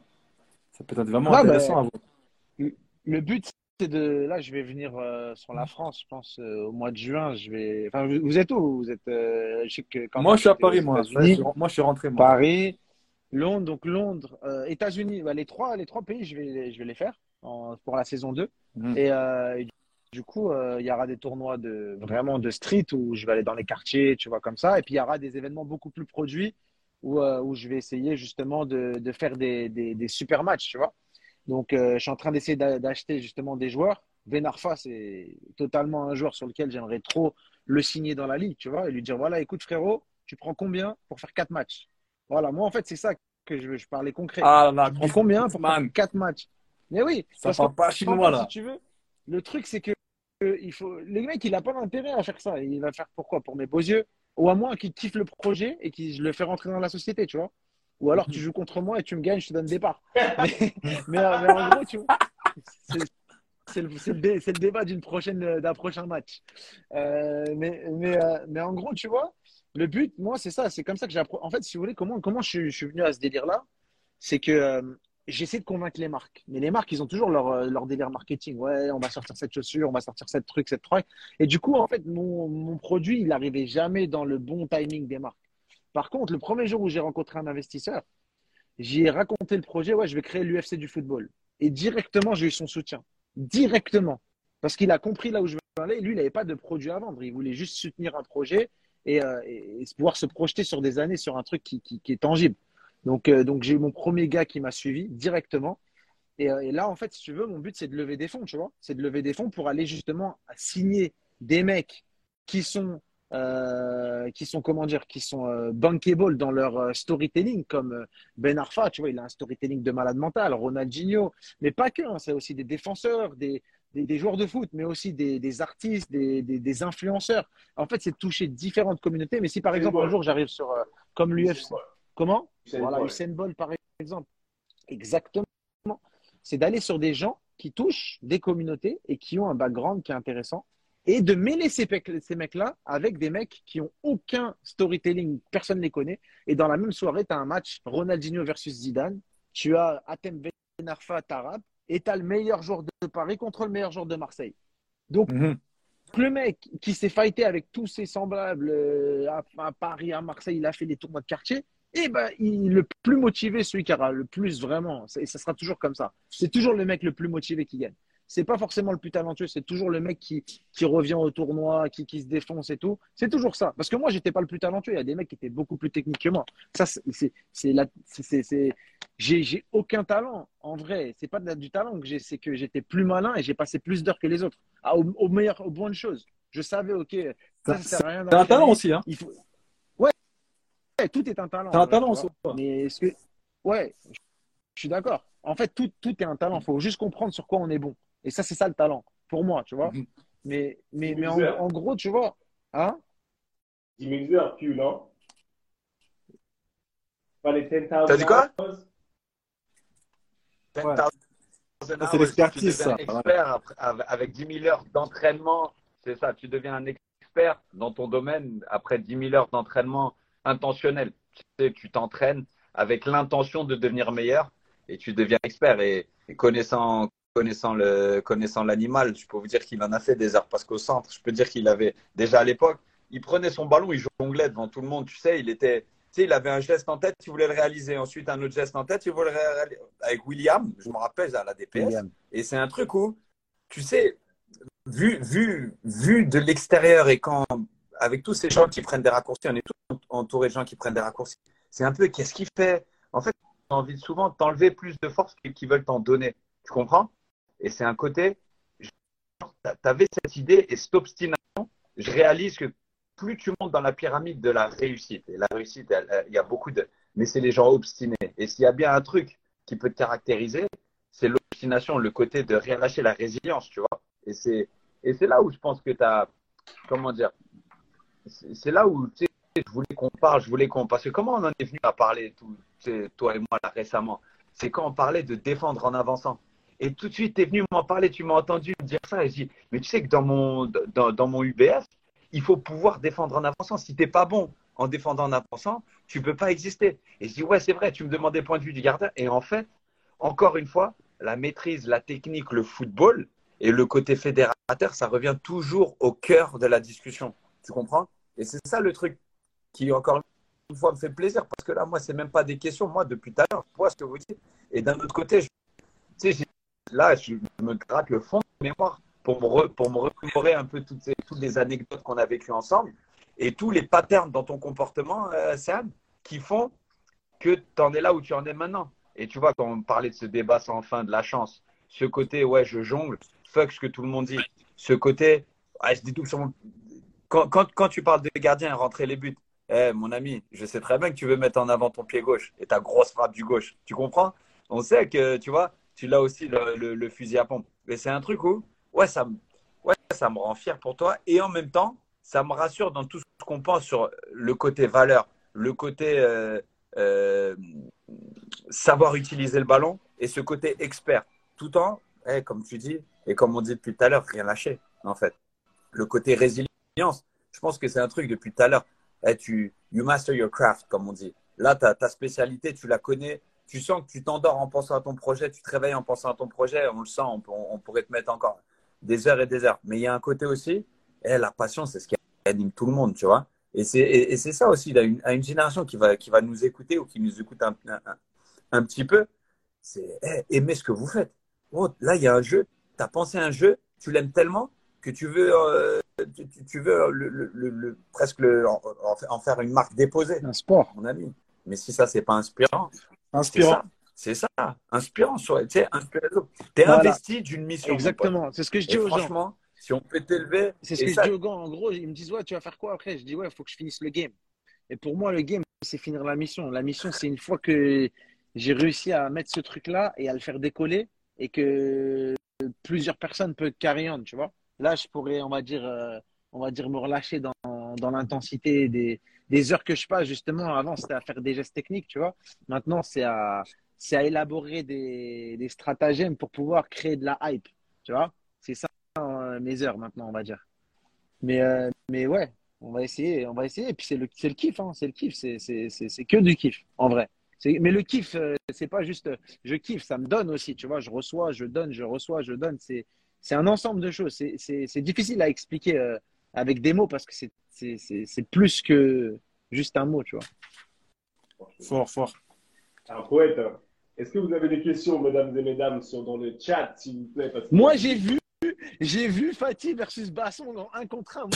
Ça peut être vraiment Ouais, intéressant bah, à voir. Le but, c'est de. Là, je vais venir euh, sur la France, je pense, euh, au mois de juin. Je vais. Enfin, vous, vous êtes où? Vous êtes. euh, je sais que quand Moi, je suis à Paris, moi. Je moi, je suis rentré, moi. Paris, Londres, donc Londres, euh, États-Unis. Bah, les trois, les trois pays, je vais, je vais les faire en- pour la saison 2. Mhm. Et, euh, et du coup, euh, il y aura des tournois de vraiment de street où je vais aller dans les quartiers, tu vois, comme ça. Et puis, il y aura des événements beaucoup plus produits où, euh, où je vais essayer justement de, de faire des, des, des super matchs, tu vois. Donc, je suis en train d'essayer d'a- d'acheter justement des joueurs. Ben Arfa, c'est totalement un joueur sur lequel j'aimerais trop le signer dans la ligue, tu vois, et lui dire voilà, écoute frérot, tu prends combien pour faire quatre matchs? Voilà, moi en fait, c'est ça que je je parlais concret. Ah là, Tu prends combien pour faire quatre matchs? Mais oui, Ça parle pas chinois, là. si tu veux, le truc c'est que euh, il faut, le mec il a pas d'intérêt à faire ça. Il va faire pourquoi? Pour mes beaux yeux, ou à moins qu'il kiffe le projet et qu'il je le fait rentrer dans la société, tu vois. Ou alors tu joues contre moi et tu me gagnes, je te donne des parts. Mais, mais, euh, mais en gros, tu vois, c'est le, le dé- le débat d'une prochaine, d'un prochain match. Euh, mais, mais, mais en gros, tu vois, le but, moi, c'est ça. C'est comme ça que j'ai En fait, si vous voulez, comment, comment je, suis- je suis venu à ce délire-là? C'est que euh, j'essaie de convaincre les marques. Mais les marques, ils ont toujours leur, euh, leur délire marketing. Ouais, on va sortir cette chaussure, on va sortir cette truc, cette truc. Et du coup, en fait, mon, produit, il n'arrivait jamais dans le bon timing des marques. Par contre, le premier jour où j'ai rencontré un investisseur, j'y ai raconté le projet. Ouais, je vais créer l'UFC du football. Et directement, j'ai eu son soutien. Directement. Parce qu'il a compris là où je veux aller. Lui, il n'avait pas de produit à vendre. Il voulait juste soutenir un projet et, euh, pouvoir se projeter sur des années sur un truc qui est tangible. Donc, euh, donc j'ai eu mon premier gars qui m'a suivi directement. Et, euh, et là, en fait, si tu veux, mon but, c'est de lever des fonds, tu vois. C'est de lever des fonds pour aller justement signer des mecs qui sont, euh, qui sont comment dire, qui sont bankable dans leur storytelling, comme Ben Arfa, tu vois, il a un storytelling de malade mental, Ronaldinho, mais pas que, hein, c'est aussi des défenseurs, des, des, des joueurs de foot, mais aussi des, des artistes, des, des, influenceurs. En fait, c'est de toucher différentes communautés. Mais si par exemple un jour j'arrive sur comme l'UFC, comment? Voilà, Bolt. Usain Bolt par exemple. Exactement. C'est d'aller sur des gens qui touchent des communautés et qui ont un background qui est intéressant et de mêler ces, mecs- ces mecs-là avec des mecs qui ont aucun storytelling, personne ne les connaît. Et dans la même soirée, tu as un match Ronaldinho versus Zidane, tu as Atem Ben Arfa Tarab et tu as le meilleur joueur de Paris contre le meilleur joueur de Marseille. Donc, Mhm. le mec qui s'est fighté avec tous ses semblables euh, à, à Paris, à Marseille, il a fait des tournois de quartier. Et ben, il, le plus motivé, celui qui aura le plus vraiment, et ça sera toujours comme ça. C'est toujours le mec le plus motivé qui gagne. C'est pas forcément le plus talentueux, c'est toujours le mec qui, qui revient au tournoi, qui, qui se défonce et tout. C'est toujours ça. Parce que moi, j'étais pas le plus talentueux. Il y a des mecs qui étaient beaucoup plus techniques que moi. Ça, c'est, c'est, j'ai, j'ai aucun talent. En vrai, c'est pas du talent que j'ai, c'est que j'étais plus malin et j'ai passé plus d'heures que les autres. Ah, au, au meilleur, aux bonnes choses. Je savais, ok, ça, ça sert à rien T'as un talent aussi, hein. Il faut... ouais. ouais, tout est un talent. T'as un talent en. Mais est-ce que. Ouais, je suis d'accord. En fait, tout, tout est un talent. Il faut juste comprendre sur quoi on est bon. Et ça, c'est ça le talent, pour moi, tu vois. Mhm. Mais, mais, mais en, gros, tu vois. Hein? Loser, Q, non? Pas les 10,000 T'as dit quoi? Ouais. 10,000 c'est l'expertise, ça. expert après- avec avec 10 000 heures d'entraînement. C'est ça, tu deviens un expert dans ton domaine après 10 000 heures d'entraînement intentionnel. Tu sais, tu t'entraînes avec l'intention de devenir meilleur et tu deviens expert. Et, et connaissant, connaissant le, connaissant l'animal, je peux vous dire qu'il en a fait des heures parce qu'au centre, je peux dire qu'il avait déjà à l'époque, il prenait son ballon, il jonglait devant tout le monde. Tu sais, il était, tu sais, il avait un geste en tête, il voulait le réaliser. Ensuite, un autre geste en tête, il voulait le réaliser. Avec William, je me rappelle à la DPS. William. Et c'est un truc où, tu sais, vu, vu, vu de l'extérieur et quand, avec tous ces gens qui prennent des raccourcis, on est tous entourés de gens qui prennent des raccourcis, c'est un peu qu'est-ce qu'il fait? En fait, tu as envie souvent de t'enlever plus de force qu'ils veulent t'en donner. Tu comprends? Et c'est un côté, tu avais cette idée et cette obstination. Je réalise que plus tu montes dans la pyramide de la réussite, et la réussite, il y a beaucoup de. Mais c'est les gens obstinés. Et s'il y a bien un truc qui peut te caractériser, c'est l'obstination, le côté de rien lâcher, la résilience, tu vois. Et c'est là où je pense que tu as, comment dire, c'est là où, je voulais qu'on parle, je voulais qu'on, parce que comment on en est venu à parler, toi et moi, là, récemment, c'est quand on parlait de défendre en avançant. Et tout de suite, tu es venu m'en parler, tu m'as entendu dire ça, et je dis, mais tu sais que dans mon, dans, dans mon UBF, il faut pouvoir défendre en avançant. Si t'es pas bon en défendant en avançant, tu peux pas exister. Et je dis, ouais, c'est vrai, tu me demandes des points de vue du gardien. Et en fait, encore une fois, la maîtrise, la technique, le football et le côté fédérateur, ça revient toujours au cœur de la discussion. Tu comprends? Et c'est ça le truc qui, encore une fois, me fait plaisir parce que là, moi, c'est même pas des questions. Moi, depuis tout à l'heure, je vois ce que vous dites. Et d'un autre côté, là, je me gratte le fond de mémoire pour me, pour me remémorer un peu toutes, les anecdotes qu'on a vécues ensemble et tous les patterns dans ton comportement, euh, Sam, qui font que tu en es là où tu en es maintenant. Et tu vois, quand on parlait de ce débat sans fin, de la chance, ce côté, ouais, je jongle, fuck ce que tout le monde dit, ce côté, ouais, je dédouble sur mon... Quand, tu parles de gardien rentrer les buts, eh, mon ami, je sais très bien que tu veux mettre en avant ton pied gauche et ta grosse frappe du gauche. Tu comprends? On sait que, tu vois, tu l'as aussi le, fusil à pompe. Mais c'est un truc où, ouais, ça, ouais, ça me rend fier pour toi. Et en même temps, ça me rassure dans tout ce qu'on pense sur le côté valeur, le côté euh, euh, savoir utiliser le ballon et ce côté expert. Tout en, eh, comme tu dis, et comme on dit depuis tout à l'heure, rien lâcher, en fait. Le côté je pense que c'est un truc depuis tout à l'heure. Eh, tu, you master your craft, comme on dit. Là, ta, ta spécialité, tu la connais. Tu sens que tu t'endors en pensant à ton projet, tu te réveilles en pensant à ton projet. On le sent, on, pourrait te mettre encore des heures et des heures. Mais il y a un côté aussi, eh, la passion, c'est ce qui anime tout le monde, tu vois. Et c'est ça aussi, une, à une génération qui va, qui va nous écouter ou qui nous écoute un, petit peu, c'est eh, aimer ce que vous faites. Oh, là, il y a un jeu, tu as pensé à un jeu, tu l'aimes tellement que tu veux, euh, tu, veux le, le- le- presque le- en, en- faire une marque déposée, Un sport. mon ami. Mais si ça, c'est pas inspirant, Inspirant. ça. C'est ça, inspirant. sur- Tu sais. T'es Voilà. investi d'une mission. Exactement. C'est ce que je dis Et aux gens. franchement, si on peut t'élever, C'est ce que ça, je dis aux gars. En gros, ils me disent, ouais, tu vas faire quoi après? Je dis, ouais, il faut que je finisse le game. Et pour moi, le game, c'est finir la mission. La mission, c'est une fois que j'ai réussi à mettre ce truc-là et à le faire décoller et que plusieurs personnes peuvent carry on, tu vois. Là, je pourrais, on va dire, euh, on va dire me relâcher dans, dans l'intensité des, des heures que je passe. Justement, avant, c'était à faire des gestes techniques, tu vois. Maintenant, c'est à, c'est à élaborer des, des stratagèmes pour pouvoir créer de la hype, tu vois. C'est ça euh, mes heures maintenant, on va dire. Mais, euh, mais ouais, on va essayer, on va essayer. Et puis c'est le, c'est le kiff, hein, c'est le kiff, c'est, c'est, c'est, c'est que du kiff, en vrai. C'est, mais le kiff, c'est pas juste je kiffe, ça me donne aussi, tu vois. Je reçois, je donne, je reçois, je donne. C'est, c'est un ensemble de choses. C'est, difficile à expliquer euh, avec des mots parce que c'est, plus que juste un mot, tu vois. Fort, fort. Alors, poète, est-ce que vous avez des questions, mesdames et mesdames, sur dans le chat, s'il vous plaît parce que- Moi, j'ai vu, j'ai vu Fatih versus Basson dans un contre un.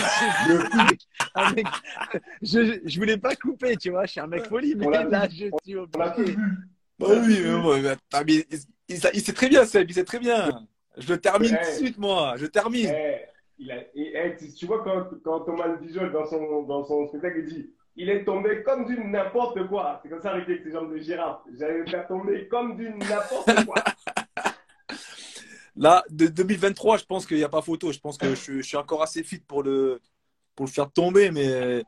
Un je, je voulais pas couper, tu vois. Je suis un mec poli, mais là, vu. je suis On l'a tous obligé. vu. Bah oui, mais bon, mais il- il sait très bien, Seb, il sait très bien. Je termine tout de suite, moi. Je termine. Eh, il a, et, eh, tu, tu vois, quand, quand Thomas Dijol, dans son, dans son spectacle, il dit il est tombé comme du n'importe quoi. C'est comme ça, avec ses jambes de girafe. J'allais le faire tomber comme du n'importe quoi. Là, de 2023, je pense qu'il n'y a pas photo. Je pense que je, je suis encore assez fit pour le, pour le faire tomber. Mais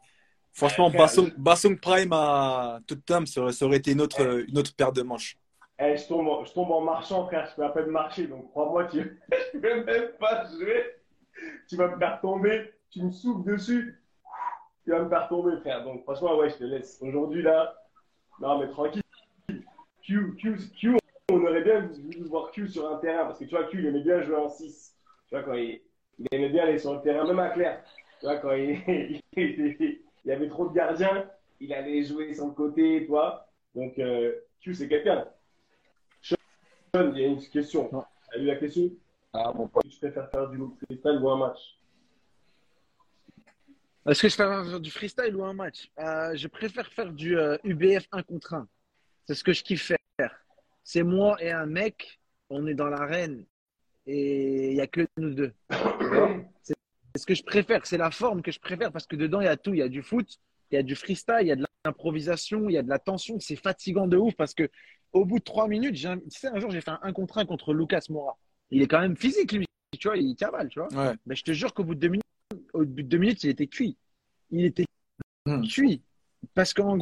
franchement, Bassong, Prime à Tottenham, ça aurait été une autre, une autre paire de manches. Eh, je, tombe en, je tombe en marchant, frère. Je peux à peine marcher. Donc, crois-moi, tu... je peux même pas jouer. Tu vas me faire tomber. Tu me souffles dessus. Tu vas me faire tomber, frère. Donc, franchement, ouais, je te laisse. Aujourd'hui, là, non, mais tranquille. Q, Q, Q, on aurait bien voulu voir Q sur un terrain. Parce que tu vois, Q, il aimait bien jouer en 6. Tu vois, quand il, il aimait bien aller sur le terrain, même à Claire. Tu vois, quand il, il, y avait trop de gardiens, il allait jouer sur côté, tu vois. Donc, euh, Q, c'est quelqu'un. Il y a une question. Tu as lu la question Ah, mon pote. Tu préfères faire du freestyle ou un match Est-ce que je préfère faire du freestyle ou un match Euh, Je préfère faire du euh, UBF 1 contre 1. C'est ce que je kiffe faire. C'est moi et un mec, on est dans l'arène et il n'y a que nous deux. C'est ce que je préfère, c'est la forme que je préfère parce que dedans il y a tout. Il y a du foot, il y a du freestyle, il y a de l'improvisation, il y a de la tension. C'est fatigant de ouf parce que au bout de trois minutes, tu sais, un jour j'ai fait un 1 contre 1 contre Lucas Moura. Il est quand même physique lui, tu vois, il cavale, tu vois. Ouais. Mais je te jure qu'au bout de deux minutes, au bout de deux minutes, il était cuit. Il était Hmm. cuit. Parce qu'en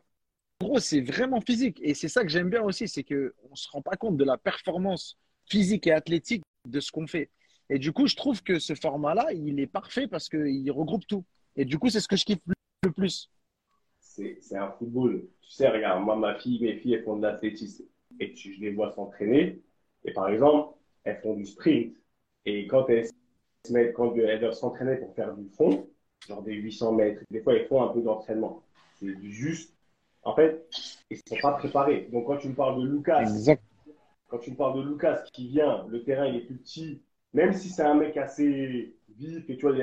gros, c'est vraiment physique. Et c'est ça que j'aime bien aussi, c'est qu'on ne se rend pas compte de la performance physique et athlétique de ce qu'on fait. Et du coup, je trouve que ce format-là, il est parfait parce qu'il regroupe tout. Et du coup, c'est ce que je kiffe le plus. C'est c'est un football. Tu sais, regarde, moi, ma fille, mes filles, elles font de l'athlétisme. Et tu, je les vois s'entraîner. Et par exemple, elles font du sprint. Et quand elles se mettent, quand elles doivent s'entraîner pour faire du fond, genre des 800 mètres, des fois, elles font un peu d'entraînement. C'est juste. En fait, ils ne sont pas préparés. Donc, quand tu me parles de Lucas, Exact. quand tu me parles de Lucas qui vient, le terrain il est plus petit, même si c'est un mec assez vif et tu vois,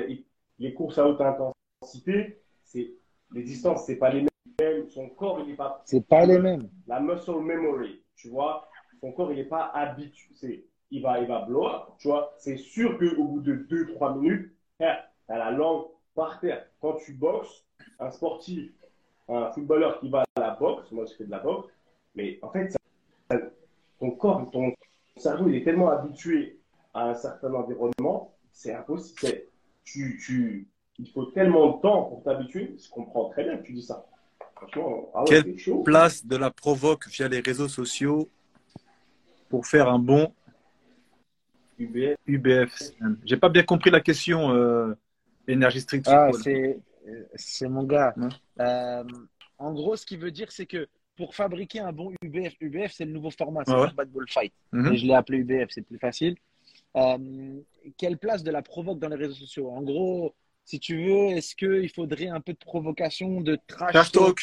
les courses à haute intensité, c'est les distances, c'est pas les mêmes. Son corps, il n'est pas C'est pas les mêmes. la muscle memory, tu vois, son corps, il n'est pas habitué. Il va, il va blow up, tu vois. C'est sûr qu'au bout de 2-3 minutes, tu as la langue par terre. Quand tu boxes, un sportif, un footballeur qui va à la boxe, moi je fais de la boxe, mais en fait, ça- ça- ton corps, ton cerveau, il est tellement habitué à un certain environnement, c'est impossible. C'est- Tu, tu, il faut tellement de temps pour t'habituer. Je comprends très bien que tu dis ça. Ah ouais, Quel c'est chaud. Place de la provoque via les réseaux sociaux pour faire un bon UBF. J'ai pas bien compris la question, euh, Energy Street Ah, c'est euh, c'est mon gars. Euh, en gros, ce qui veut dire, c'est que pour fabriquer un bon UBF, UBF, c'est le nouveau format, c'est Ouais, le Bad Ball Fight. Mhm. Et je l'ai appelé UBF, c'est plus facile. Euh, quelle place de la provoque dans les réseaux sociaux? En gros, si tu veux, est-ce qu'il faudrait un peu de provocation, de trash, Trash talk,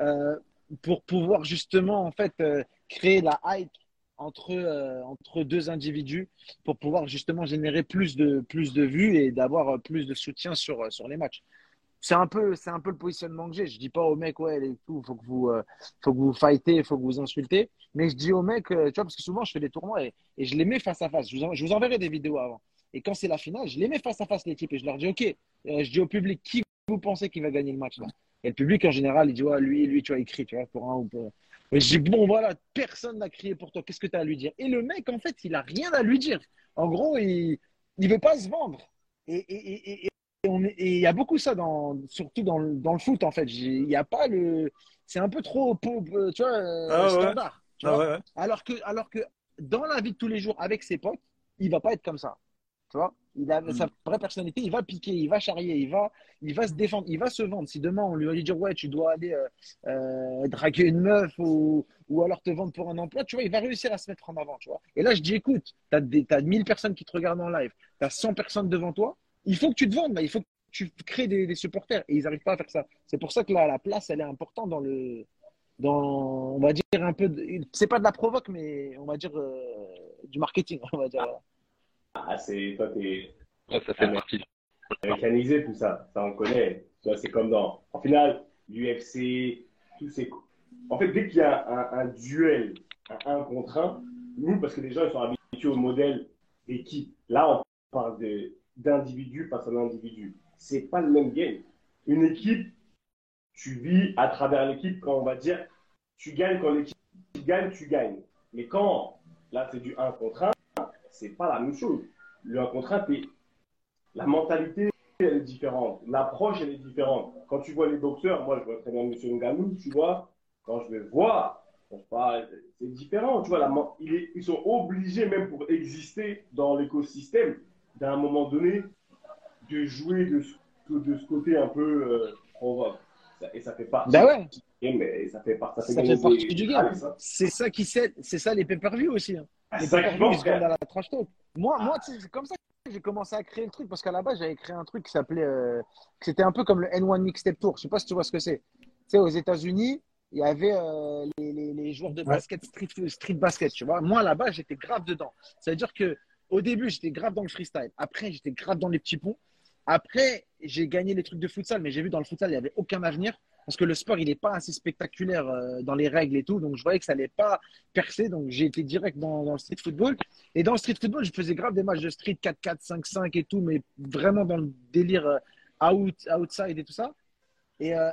euh, pour pouvoir justement en fait euh, créer la hype entre, euh, entre deux individus pour pouvoir justement générer plus de, plus de vues et d'avoir plus de soutien sur, sur les matchs? C'est un peu, c'est un peu le positionnement que j'ai. Je dis pas aux mecs, ouais, et tout, faut que vous, euh, faut que vous fightez, faut que vous insultez. Mais je dis aux mecs, euh, tu vois, parce que souvent je fais des tournois et, et je les mets face à face. Je vous, en- je vous enverrai des vidéos avant. Et quand c'est la finale, je les mets face à face les types et je leur dis, ok, euh, je dis au public, qui vous pensez qui va gagner le match là? Et le public en général, il dit, ouais, lui, lui, tu il crie, tu vois, pour un ou pour. Et je dis, bon, voilà, personne n'a crié pour toi, qu'est-ce que tu as à lui dire? Et le mec, en fait, il a rien à lui dire. En gros, il ne veut pas se vendre. Et et- et- et- et on est- et il y a beaucoup ça, dans, surtout dans, le- dans le foot, en fait. Il n'y a pas le. C'est un peu trop, pauvre, tu vois, euh, Ah ouais. standard. Ah vois. ouais, ouais. Alors que, alors que dans la vie de tous les jours, avec ses potes, il va pas être comme ça. Tu vois il a Mm. sa vraie personnalité, il va piquer, il va charrier, il va, il va se défendre, il va se vendre. Si demain on lui va lui dire ouais, tu dois aller euh, euh, draguer une meuf ou, ou alors te vendre pour un emploi, tu vois, il va réussir à se mettre en avant, tu vois. Et là, je dis écoute, tu as, t'as 1000 personnes qui te regardent en live, tu as 100 personnes devant toi, il faut que tu te vendes, là, il faut que tu crées des, des supporters et ils n'arrivent pas à faire ça. C'est pour ça que là, la place, elle est importante dans le, dans, on va dire un peu, c'est pas de la provoque, mais on va dire euh, du marketing, on va dire. voilà. Ah, c'est, toi, t'es Ouais, ça fait partie. mécanisé, tout ça. Ça, on connaît. C'est comme dans, en finale, l'UFC, tous ces. En fait, dès qu'il y a un, un duel, un 1 contre 1, nous, parce que les gens, ils sont habitués au modèle d'équipe. Là, on parle d'individu face à un individu. C'est pas le même game. Une équipe, tu vis à travers l'équipe quand on va dire, tu gagnes quand l'équipe gagne, tu gagnes. Mais quand, là, c'est du 1 contre 1, c'est pas la même chose. Le 1 contre 1, t'es- la mentalité elle est différente, l'approche elle est différente. Quand tu vois les boxeurs, moi je vois très bien M. Ngannou, tu vois, quand je vais voir. C'est différent, tu vois. La, ils sont obligés, même pour exister dans l'écosystème, d'un moment donné, de jouer de ce, côté un peu euh. Ça- Et ça fait partie Bah ouais, du game, et ça fait, par- ça fait, ça gagner fait partie des- du game. C'est ça qui sait, c'est ça les pay-per-view aussi. hein. Ah, Les c'est ça qui pay-per-view, ils se vendent à la trash talk. Moi, moi sais, c'est comme ça que j'ai commencé à créer le truc parce qu'à la base, j'avais créé un truc qui s'appelait. euh, c'était un peu comme le N1 Mixtape Tour. Je sais pas si tu vois ce que c'est. Tu sais, aux États-Unis, il y avait euh, les, les- les joueurs de basket, street, street basket, tu vois. Moi, là-bas, j'étais grave dedans. Ça veut dire que au début, j'étais grave dans le freestyle. Après, j'étais grave dans les petits ponts. Après, j'ai gagné les trucs de futsal, mais j'ai vu dans le futsal, il n'y avait aucun avenir parce que le sport, il n'est pas assez spectaculaire euh, dans les règles et tout. Donc, je voyais que ça n'allait pas percer. Donc, j'ai été direct dans, le street football. Et dans le street football, je faisais grave des matchs de street 4-4, 5-5 et tout, mais vraiment dans le délire euh, out, outside et tout ça. Et, euh,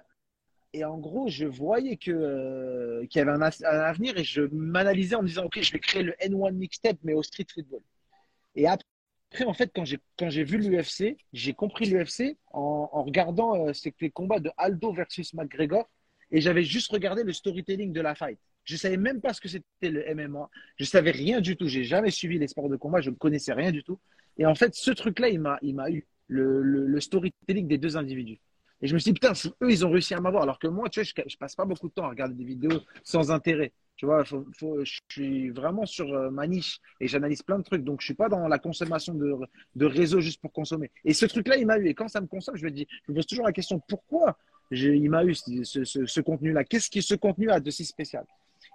en gros, je voyais qu'il y avait un, un avenir et je m'analysais en me disant, OK, je vais créer le N1 mixtape, mais au street football. Et après, en fait, quand j'ai, vu l'UFC, j'ai compris l'UFC en, regardant euh, les combats de Aldo versus McGregor et j'avais juste regardé le storytelling de la fight. Je savais même pas ce que c'était le MMA. Je savais rien du tout. J'ai jamais suivi les sports de combat. Je ne connaissais rien du tout. Et en fait, ce truc-là, il m'a, eu le, le, storytelling des deux individus. Et je me suis dit, putain, eux, ils ont réussi à m'avoir, alors que moi, tu vois, je, je passe pas beaucoup de temps à regarder des vidéos sans intérêt. Tu vois, faut, je suis vraiment sur euh, ma niche et j'analyse plein de trucs. Donc, je suis pas dans la consommation de, de réseaux juste pour consommer. Et ce truc-là, il m'a eu. Et quand ça me consomme, je me dis, je me pose toujours la question, pourquoi il m'a eu ce, ce, contenu-là? Qu'est-ce qui ce contenu a de si spécial?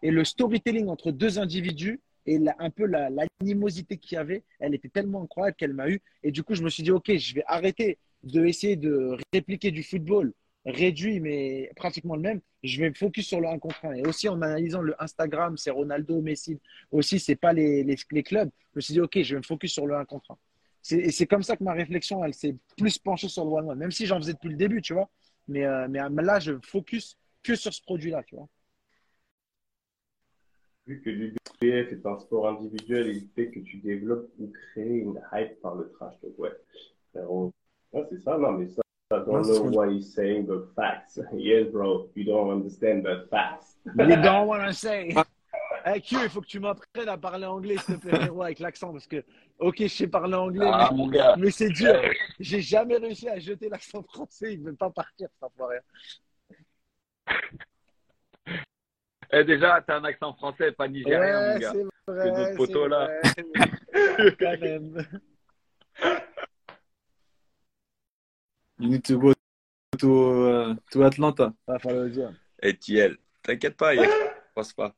Et le storytelling entre deux individus et la- un peu la- l'animosité qu'il y avait, elle était tellement incroyable qu'elle m'a eu. Et du coup, je me suis dit, OK, je vais arrêter de de répliquer du football réduit, mais pratiquement le même. Je vais me focus sur le 1 contre 1. Et aussi, en analysant le Instagram, c'est Ronaldo, Messi. Aussi, c'est pas les, les, clubs. Je me suis dit, OK, je vais me focus sur le 1 contre 1. C'est- Et c'est comme ça que ma réflexion, elle s'est plus penchée sur le one-one, même si j'en faisais depuis le début, tu vois. Mais, euh, mais euh, là, je focus que sur ce produit-là, tu vois. Vu que l'UBF est un sport individuel, il fait que tu développes ou crées une hype par le trash. Donc, ouais, frérot. Ouais, c'est ça, non, mais ça, I don't know ce what he's saying, but facts. Yes, bro, you don't understand, but facts. You don't wanna say. Hey, Q, il faut que tu m'apprennes à parler anglais, s'il te plaît, frérot, avec l'accent, parce que, ok, je sais parler anglais, Ah, mais, mon gars. mais c'est dur. J'ai jamais réussi à jeter l'accent français, il ne veut pas partir, ça ne rien. Eh, déjà, t'as un accent français, pas nigérien, Ouais, mon gars. c'est vrai. c'est là. vrai, mais Quand même. You need to go to, uh, to Atlanta. Va falloir le dire. Et Thiel, t'inquiète pas, il y a passe pas.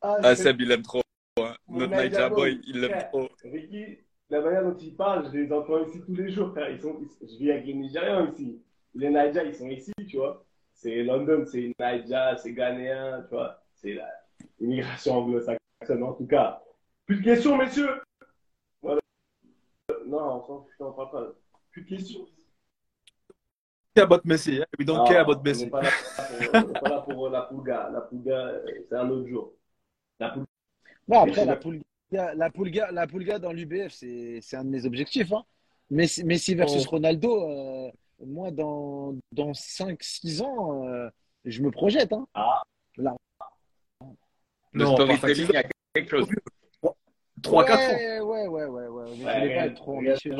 Ah, c'est- Seb, il aime trop. hein. Notre Naija Boy, il l'aime trop. Ricky, la manière dont il parle, je les entends ici tous les jours, frère. Ils sont, ils- je vis avec les Nigérians ici. Les Naija, ils sont ici, tu vois. C'est London, c'est Naija, c'est Ghanéen, tu vois. C'est la immigration anglo-saxonne, en tout cas. Plus de questions, messieurs? Non, on s'en fout, on parle pas. Plus de questions. Care about Messi. hein? We don't Ah, care about Messi. pas là on n'est pas là pour la Pulga. La Pulga, euh, c'est un autre jour. La Pulga, après, la Pulga, la Pulga, la Pulga dans l'UBF, c'est c'est un de mes objectifs. Hein. Messi, Messi versus Oh. Ronaldo, euh, moi, dans, dans 5-6 ans, euh, je me projette. Hein. Le Non, pas storytelling, il y a quelque chose. 3-4 ans. ouais, ouais, ouais, ouais, ouais. Mais je Ouais, voulais pas être trop ambitieux.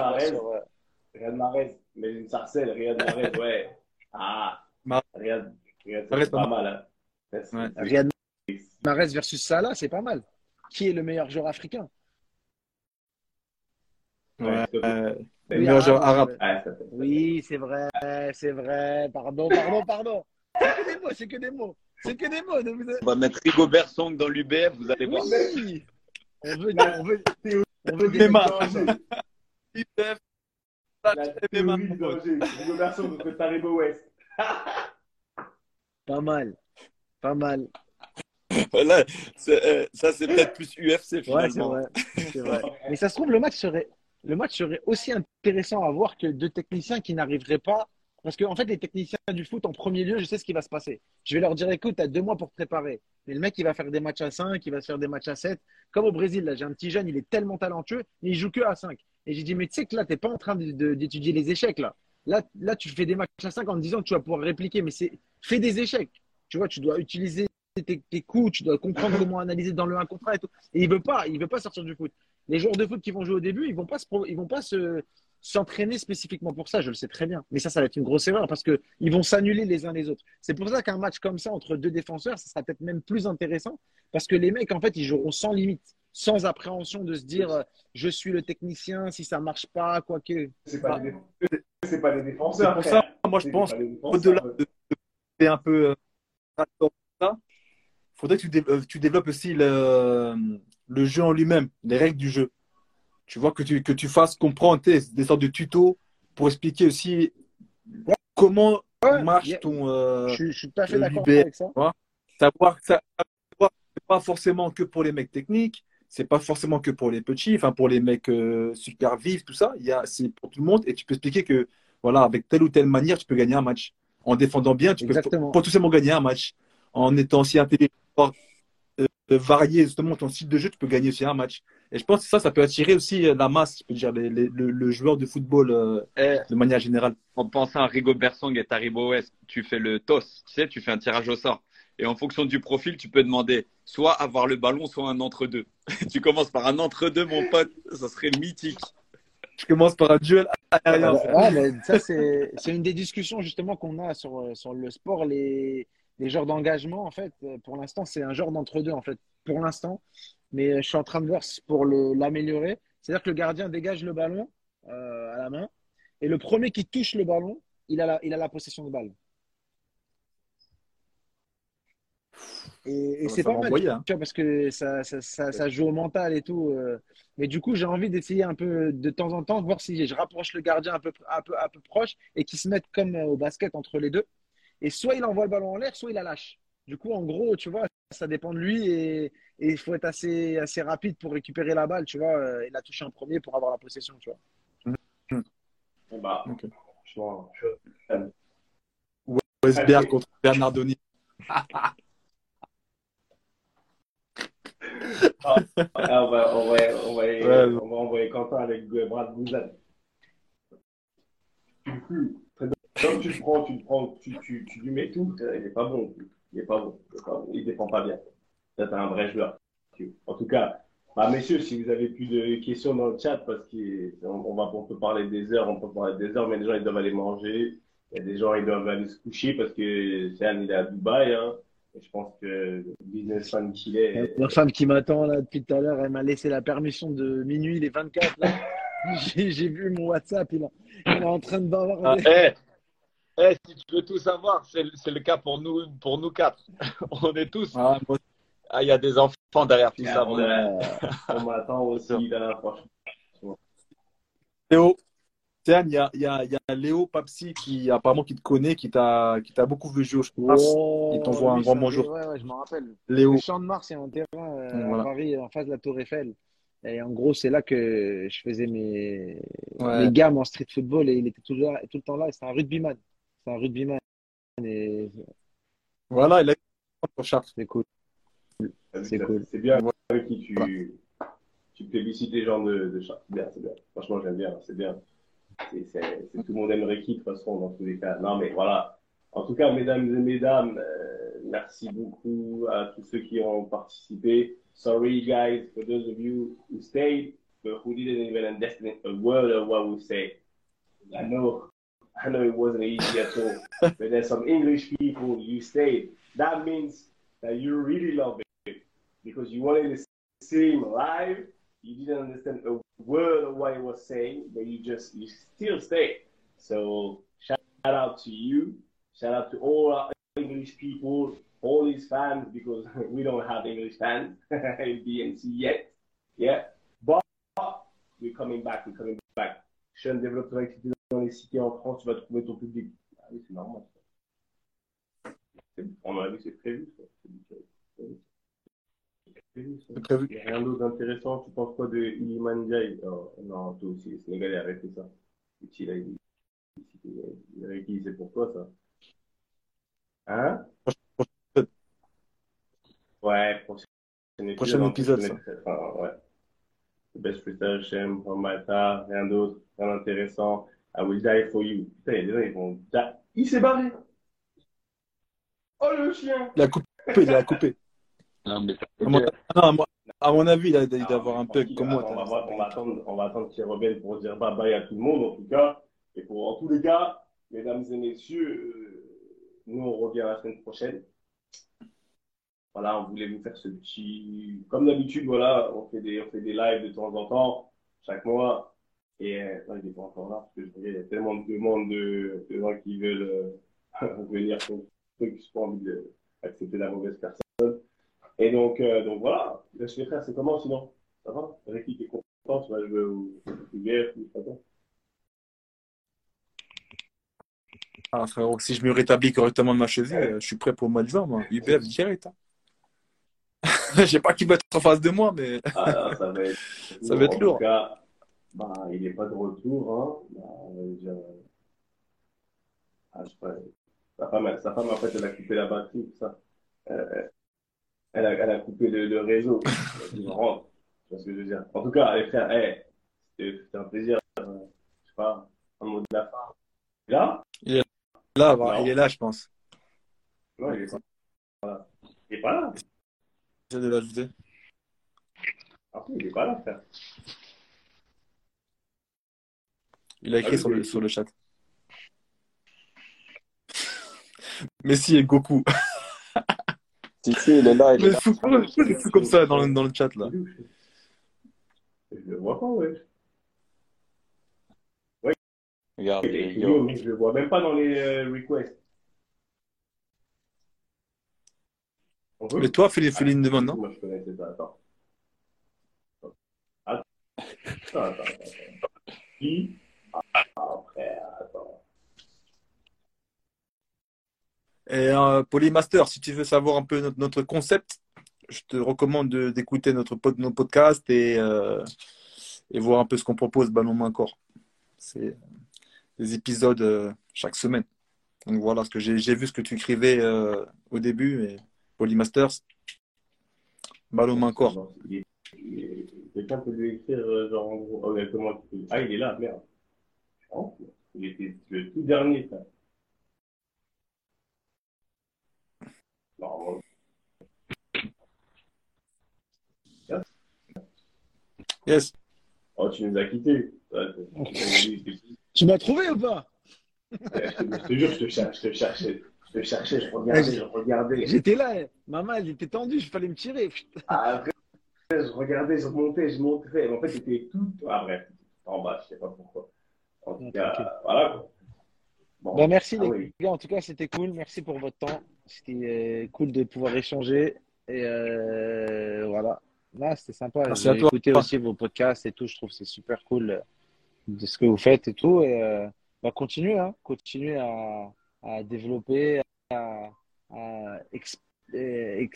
Riyad Mahrez, mais une sarcelle, Riyad Mahrez, ouais. Ah, Riyad, Riyad Mahrez, c'est pas pas mal. Hein. Ouais. Riyad Mahrez versus Salah, c'est pas mal. Qui est le meilleur joueur africain? Ouais, euh, le meilleur joueur arabe. Ça fait- Oui, c'est vrai, c'est vrai. Pardon, pardon, pardon. C'est que des mots, c'est que des mots. C'est que des mots. On va mettre Rigobert Song dans l'UBF, vous allez voir. Oui. On veut, on veut, on veut des Neymar. Danger. IPF, La MMA, théorie mon du pote. danger. Une version contre Taribo West. Pas mal. Pas mal. Voilà, euh, ça, c'est peut-être plus UFC Ouais, c'est finalement. vrai. C'est vrai. Mais ça se trouve, le match serait, le match serait aussi intéressant à voir que deux techniciens qui n'arriveraient pas. Parce qu'en en fait, les techniciens du foot, en premier lieu, je sais ce qui va se passer. Je vais leur dire, écoute, tu as deux mois pour te préparer. Mais le mec, il va faire des matchs à 5, il va se faire des matchs à 7. Comme au Brésil, là, j'ai un petit jeune, il est tellement talentueux, mais il joue que à 5. Et j'ai dit, mais tu sais que là, tu n'es pas en train d'étudier les échecs. Là. Là, tu fais des matchs à 5 en te disant que tu vas pouvoir répliquer. Mais c'est fais des échecs. Tu vois, tu dois utiliser tes, coups, tu dois comprendre comment analyser dans le 1 contre 1 et tout. Et il veut pas, il veut pas sortir du foot. Les joueurs de foot qui vont jouer au début, ils vont pas se, ils vont pas se s'entraîner spécifiquement pour ça, je le sais très bien. Mais ça, ça va être une grosse erreur parce que ils vont s'annuler les uns les autres. C'est pour ça qu'un match comme ça entre deux défenseurs, ça sera peut-être même plus intéressant parce que les mecs, en fait, ils joueront sans limite, sans appréhension de se dire euh, je suis le technicien, si ça marche pas, quoi que. C'est pas, c'est pas des C'est défenseurs. pour ça, moi je C'est pense, pas au-delà de, faire un peu euh, ça, faudrait que tu, dé- euh, tu développes aussi le, le jeu en lui-même, les règles du jeu. Tu vois, que tu, que tu fasses comprendre des sortes de tutos pour expliquer aussi comment Ouais, marche ton. euh, Je, je suis tout à fait le d'accord avec ça. savoir que ça c'est pas forcément que pour les mecs techniques, c'est pas forcément que pour les petits, enfin pour les mecs euh, super vifs, tout ça. Il y a, c'est pour tout le monde et tu peux expliquer que voilà, avec telle ou telle manière, tu peux gagner un match. En défendant bien, tu Exactement. peux potentiellement gagner un match. En étant si intelligent, euh, euh, varier justement ton style de jeu, tu peux gagner aussi un match. Et je pense que ça, ça peut attirer aussi euh, la masse, je peux dire, les- les- le, le joueur de football euh, Eh, de manière générale. en pensant à Rigo Bersong et Taribo West, tu fais le toss, tu sais, tu fais un tirage au sort. Et en fonction du profil, tu peux demander soit avoir le ballon, soit un entre-deux. tu commences par un entre-deux, mon pote, ça serait mythique. Je commence par un duel aérien. Ouais, mais ça, c'est une des discussions justement qu'on a sur, euh, sur le sport, les, les genres d'engagement. En fait, pour l'instant, c'est un genre d'entre-deux, en fait, pour l'instant. Mais euh, je suis en train de voir pour l'améliorer. C'est-à-dire que le gardien dégage le ballon euh, à la main. Et le premier qui touche le ballon, il a la, il a la possession de balle. Et, c'est pas mal, hein. parce que ça, ça, ça, ça joue au mental et tout. euh. Mais du coup, j'ai envie d'essayer un peu de temps en temps, voir si je rapproche le gardien un peu, un peu, un peu proche et qu'il se mette comme au basket entre les deux. Et soit il envoie le ballon en l'air, soit il la lâche. Du coup, en gros, tu vois, ça dépend de lui et et il faut être assez, assez rapide pour récupérer la balle, tu vois, euh, et la toucher en premier pour avoir la possession, tu vois. Bah, je- Westberg contre Bernardoni. Ah, on, va, on, va, on, va, Ouais. on va envoyer Quentin avec Brad Bouzad. Comme tu le prends, tu le prends, tu, tu, tu lui mets tout, il est pas bon. Il est pas bon. Il. Il défend pas bien. T'es un vrai joueur. En tout cas, bah, messieurs, si vous avez plus de questions dans le chat, parce qu'on on va, on peut parler des heures, on peut parler des heures, mais les gens, ils doivent aller manger. Il y a des gens, ils doivent aller se coucher parce que Sean, il est à Dubaï, hein. Et je pense que le businessman qu'il est, Ma femme qui m'attend là depuis tout à l'heure, elle m'a laissé la permission de minuit, les 24. Là. J'ai vu mon WhatsApp, il, est en train de bavarder. Eh, eh, si tu veux tout savoir, c'est c'est le cas pour nous, pour nous quatre. On est tous. Ah, moi, Ah, il y a des enfants derrière tout ça. on on m'attend aussi là, franchement. Léo, tiens, il y a, il y, a, il y a Léo Papsi qui apparemment qui te connaît, qui t'a qui t'a beaucoup vu jouer, je pense. Oh, il t'envoie un grand bonjour. Ouais, ouais, je m'en rappelle. Léo. Le Champ de Mars, a un terrain euh, Voilà. à Paris, en face de la Tour Eiffel. Et en gros, c'est là que je faisais mes, Ouais. mes gammes en street football et il était tout, là- tout le temps là. C'était un rugbyman. C'est un rugbyman. Et Voilà, il a eu c'est cool. C'est cool. C'est bien avec qui tu, tu plébiscites les gens de, de chat. C'est bien, c'est bien. Franchement, j'aime bien, c'est bien. C'est, tout le monde aimerait qui, de toute façon, dans tous les cas. Non, mais voilà. En tout cas, mesdames et mesdames, euh, merci beaucoup à tous ceux qui ont participé. Sorry, guys, for those of you who stayed, but who didn't even understand a word of what we say. I know, I know it wasn't easy at all, but there's some English people, you stayed. That means that you really love it because you wanted to see him live. You didn't understand a word of what he was saying, but you just you still stayed. So shout out to you. Shout out to all our English people, all his fans, because we don't have English fans in BNC yet. Yeah, but we're coming back. We're coming back. Sean développe ton activité dans les cités en France. Tu vas trouver ton public. Ah oui, c'est normal. On a vu, c'est prévu. ça. C'est prévu. Il a rien d'autre d'intéressant. Tu penses quoi de Iliman oh, Non, toi aussi, les Sénégalais, arrêtez ça. Il, avait qui C'est pour toi, ça Hein? Ouais, prochain épisode. Prochain plus, épisode, enfin, ouais. The best freestyle, Shem, Mata, rien d'autre, rien d'intéressant. I will die for you. Putain, il y a des gens, ils vont. Il s'est barré Oh le chien Il a coupé, il a coupé. Non, mais À mon, non, à mon- à mon avis, il doit avoir un peu comme moi. on, va, t'as- voir- on va attendre, on va attendre qu'il revienne pour dire bye bye à tout le monde, en tout cas. Et pour, en tous les cas, mesdames et messieurs, euh, nous, on revient la semaine prochaine. Voilà, on voulait vous faire ce petit. Comme d'habitude, voilà, on fait des, on fait des lives de temps en temps, chaque mois. Et euh, non, il n'est pas encore là, parce que je il y a tellement de demandes de, de gens qui veulent euh, venir sur le truc, je pas envie d'accepter la mauvaise personne. Et donc, euh, donc voilà, les frères, c'est comment sinon? Ça va? Ricky, t'es content? Tu vas jouer au UBF ou pas Ah, frérot, si je me rétablis correctement de ma cheville, euh, je suis prêt pour le mois de juin, moi. UBF direct. Hein. Je sais pas qui va être en face de moi, mais Ah, là, ça va être, Ça va être en lourd. tout cas, bah, il n'est pas de retour. Hein. Bah, euh, ah, je sais pas, sa, femme, sa femme, en fait, elle a coupé la batterie, tout ça. Euh, elle, a, elle a coupé le, le réseau. Tu vois ce que je veux dire? En tout cas, les frères, hey, c'était un plaisir. euh, je sais pas, un mot de la fin. Là? Là, voilà, Non. il est là, je pense. Non, il est pas là. Il est pas là? J'essaie de l'ajouter. Ah, il est pas là, frère. Il a écrit Ah sur, le, sur le chat. Messi et Goku. si, si, il est là, il est Mais là. pourquoi c'est fou comme ça dans le, dans le chat là Je le vois pas, ouais. Regarde, Il est est yo. mais je le vois même pas dans les euh, requests. Mais toi, fais, fais une demande, non Moi, je connaissais pas. Attends. Attends, attends, attends. attends. Qui? Ah, frère, attends. Et euh, Polymaster, si tu veux savoir un peu notre, concept, je te recommande de- d'écouter notre pod, nos podcasts et, euh, et voir un peu ce qu'on propose Ballon Main Corps. C'est des épisodes euh, chaque semaine. Donc voilà, ce que j'ai vu ce que tu écrivais euh, au début et Polymasters, Ballon Main Corps. Quelqu'un peut lui écrire, genre, en gros, oh, Ah, il est là, merde. Oh, Il était le tout dernier, ça. Yes. oh, tu nous as quittés. Tu m'as trouvé ou pas? Je te jure, je te cherchais, je te cherchais, je te cherchais, je regardais, je regardais. J'étais là, ma main elle était tendue, il fallait me tirer. Ah, Après, je regardais, je montais, je montais. En fait, c'était tout. Ah, bref, en bas, je sais pas pourquoi. En tout cas, voilà. Bon. Bah, merci Ah les oui. gars, en tout cas c'était cool, merci pour votre temps. C'était euh, cool de pouvoir échanger. Et euh, voilà, Là, c'était sympa. Merci à J'ai toi. écouté aussi vos podcasts et tout, je trouve que c'est super cool euh, de ce que vous faites et tout. Et euh, bah, continuez, hein, continuez à, à développer, à, à euh,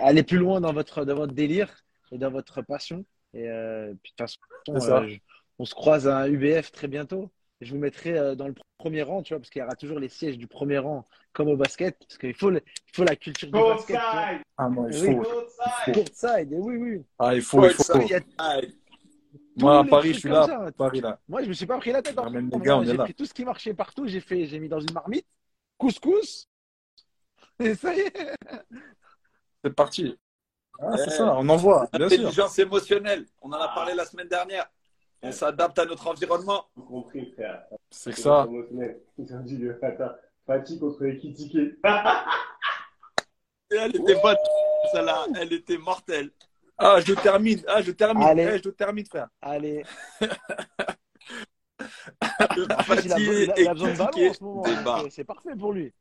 aller plus loin dans votre, dans votre délire et dans votre passion. Et euh, puis de toute façon, on se croise à un UBF très bientôt. Je vous mettrai euh, dans le premier rang, tu vois, parce qu'il y aura toujours les sièges du premier rang, comme au basket, parce qu'il faut, le- il faut la culture du basket. Courtside! Ah non, il Oui. faut. Courtside, et oui, oui. Ah, il faut, il faut. Il y a Moi, à Paris, je suis comme là. ça. à Paris, là. Moi, je me suis pas pris la tête. hein. Ramène les Moi, gars, on est j'ai là. pris tout ce qui marchait partout. J'ai fait, j'ai mis dans une marmite, couscous. Et ça y est. C'est parti. Ah, c'est Eh. ça, on envoie, bien sûr. Intelligence émotionnelle. On en a parlé la semaine dernière. On s'adapte à notre environnement. Tout compris, frère. C'est que ça. Ils ont dit le attends, Fatih contre Ekitike. Et elle était bonne, celle-là. Elle était mortelle. Ah, je termine. Ah, je termine. Allez. Eh, je termine, frère. Allez. Il a, Fatih il a- il a besoin de ballon en et ce moment. débat. hein. C'est- parfait pour lui.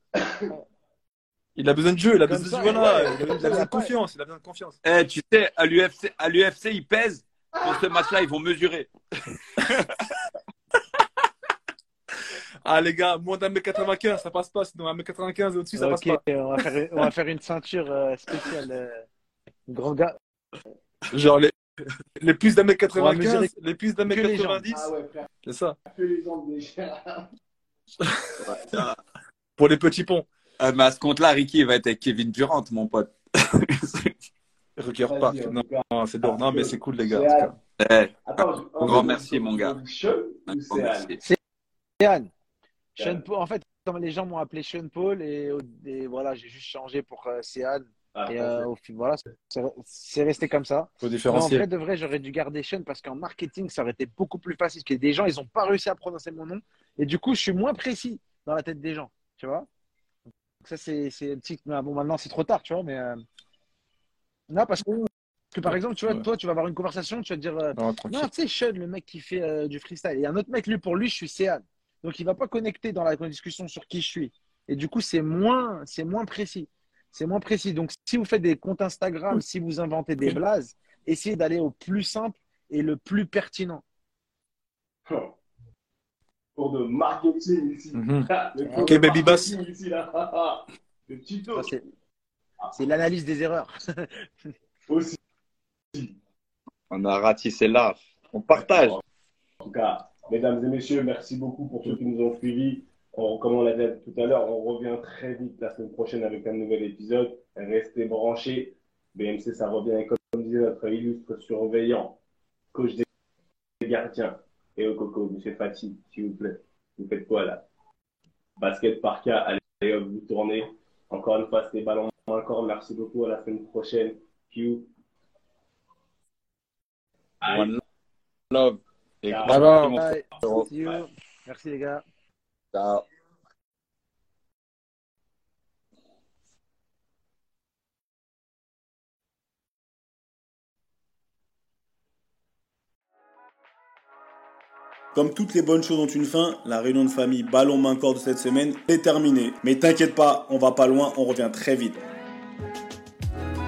Il a besoin de jeu, il a Comme besoin ça, de jeu, voilà. ouais. Il a- il a Comme ça, besoin il a de pas- confiance. Il a besoin de confiance. Eh, tu sais, à l'UFC, à l'UFC, ils pèsent. Pour ce match-là, ils vont mesurer. Ah, les gars, moins d'un mètre 95, ça passe pas. Sinon, un mètre 95 au-dessus, ça passe Ok, pas. on va faire, on va faire une ceinture euh, spéciale. euh, grand gars. Genre, les, les plus d'un mètre On va mesurer 95, les plus d'un mètre que les jambes. 90, Ah ouais, c'est ça. que les jambes déjà. Pour les petits ponts. Euh, mais à ce compte-là, Ricky il va être avec Kevin Durant, mon pote. Vas-y, pas. en Non, c'est dur. Non, mais c'est cool, les gars. Eh, Attends, Un grand merci, mon gars. C'est. Anne. Sean Paul- en fait, les gens m'ont appelé Sean Paul et, et voilà, j'ai juste changé pour euh, Sean. Ah, Et euh, au fi- voilà, c'est- resté comme ça. Faut Mais en différencier. vrai de vrai, j'aurais dû garder Sean parce qu'en marketing, ça aurait été beaucoup plus facile. Parce que des gens, ils n'ont pas réussi à prononcer mon nom. Et du coup, je suis moins précis dans la tête des gens. Tu vois Donc Ça, c'est c'est un petit. ah, Bon, maintenant, c'est trop tard, tu vois. Mais euh, non, parce que, par exemple, tu vois, Ouais. toi, tu vas avoir une conversation, tu vas te dire euh, Non, tu sais, Sean, le mec qui fait euh, du freestyle. Et un autre mec, lui, pour lui, je suis Céane. Donc, il va pas connecter dans la discussion sur qui je suis. Et du coup, c'est moins, c'est moins précis. C'est moins précis. Donc, si vous faites des comptes Instagram, si vous inventez des blazes, essayez d'aller au plus simple et le plus pertinent. Cours de marketing ici. Mhm. Ok, Baby ici, là. Le tuto Ça, c'est, c'est l'analyse des erreurs. aussi. On a ratissé large. On partage. En tout cas, mesdames et messieurs, merci beaucoup pour ceux qui nous ont suivis. On- comme on l'a dit tout à l'heure, on revient très vite la semaine prochaine avec un nouvel épisode. Restez branchés. BMC, ça revient. Et comme disait notre illustre surveillant, coach des gardiens. Et au coco, monsieur Fati, s'il vous plaît. Vous faites quoi là? Basket par cas, allez, hop, vous tournez. Encore une fois, c'était ballon encore. Merci beaucoup. À la semaine prochaine. Q. One love. Et. Bye bye. Bye. frérot. See you. Merci, les gars. Ciao. Comme toutes les bonnes choses ont une fin, la réunion de famille ballon main corps de cette semaine est terminée. Mais t'inquiète pas, on va pas loin, on revient très vite.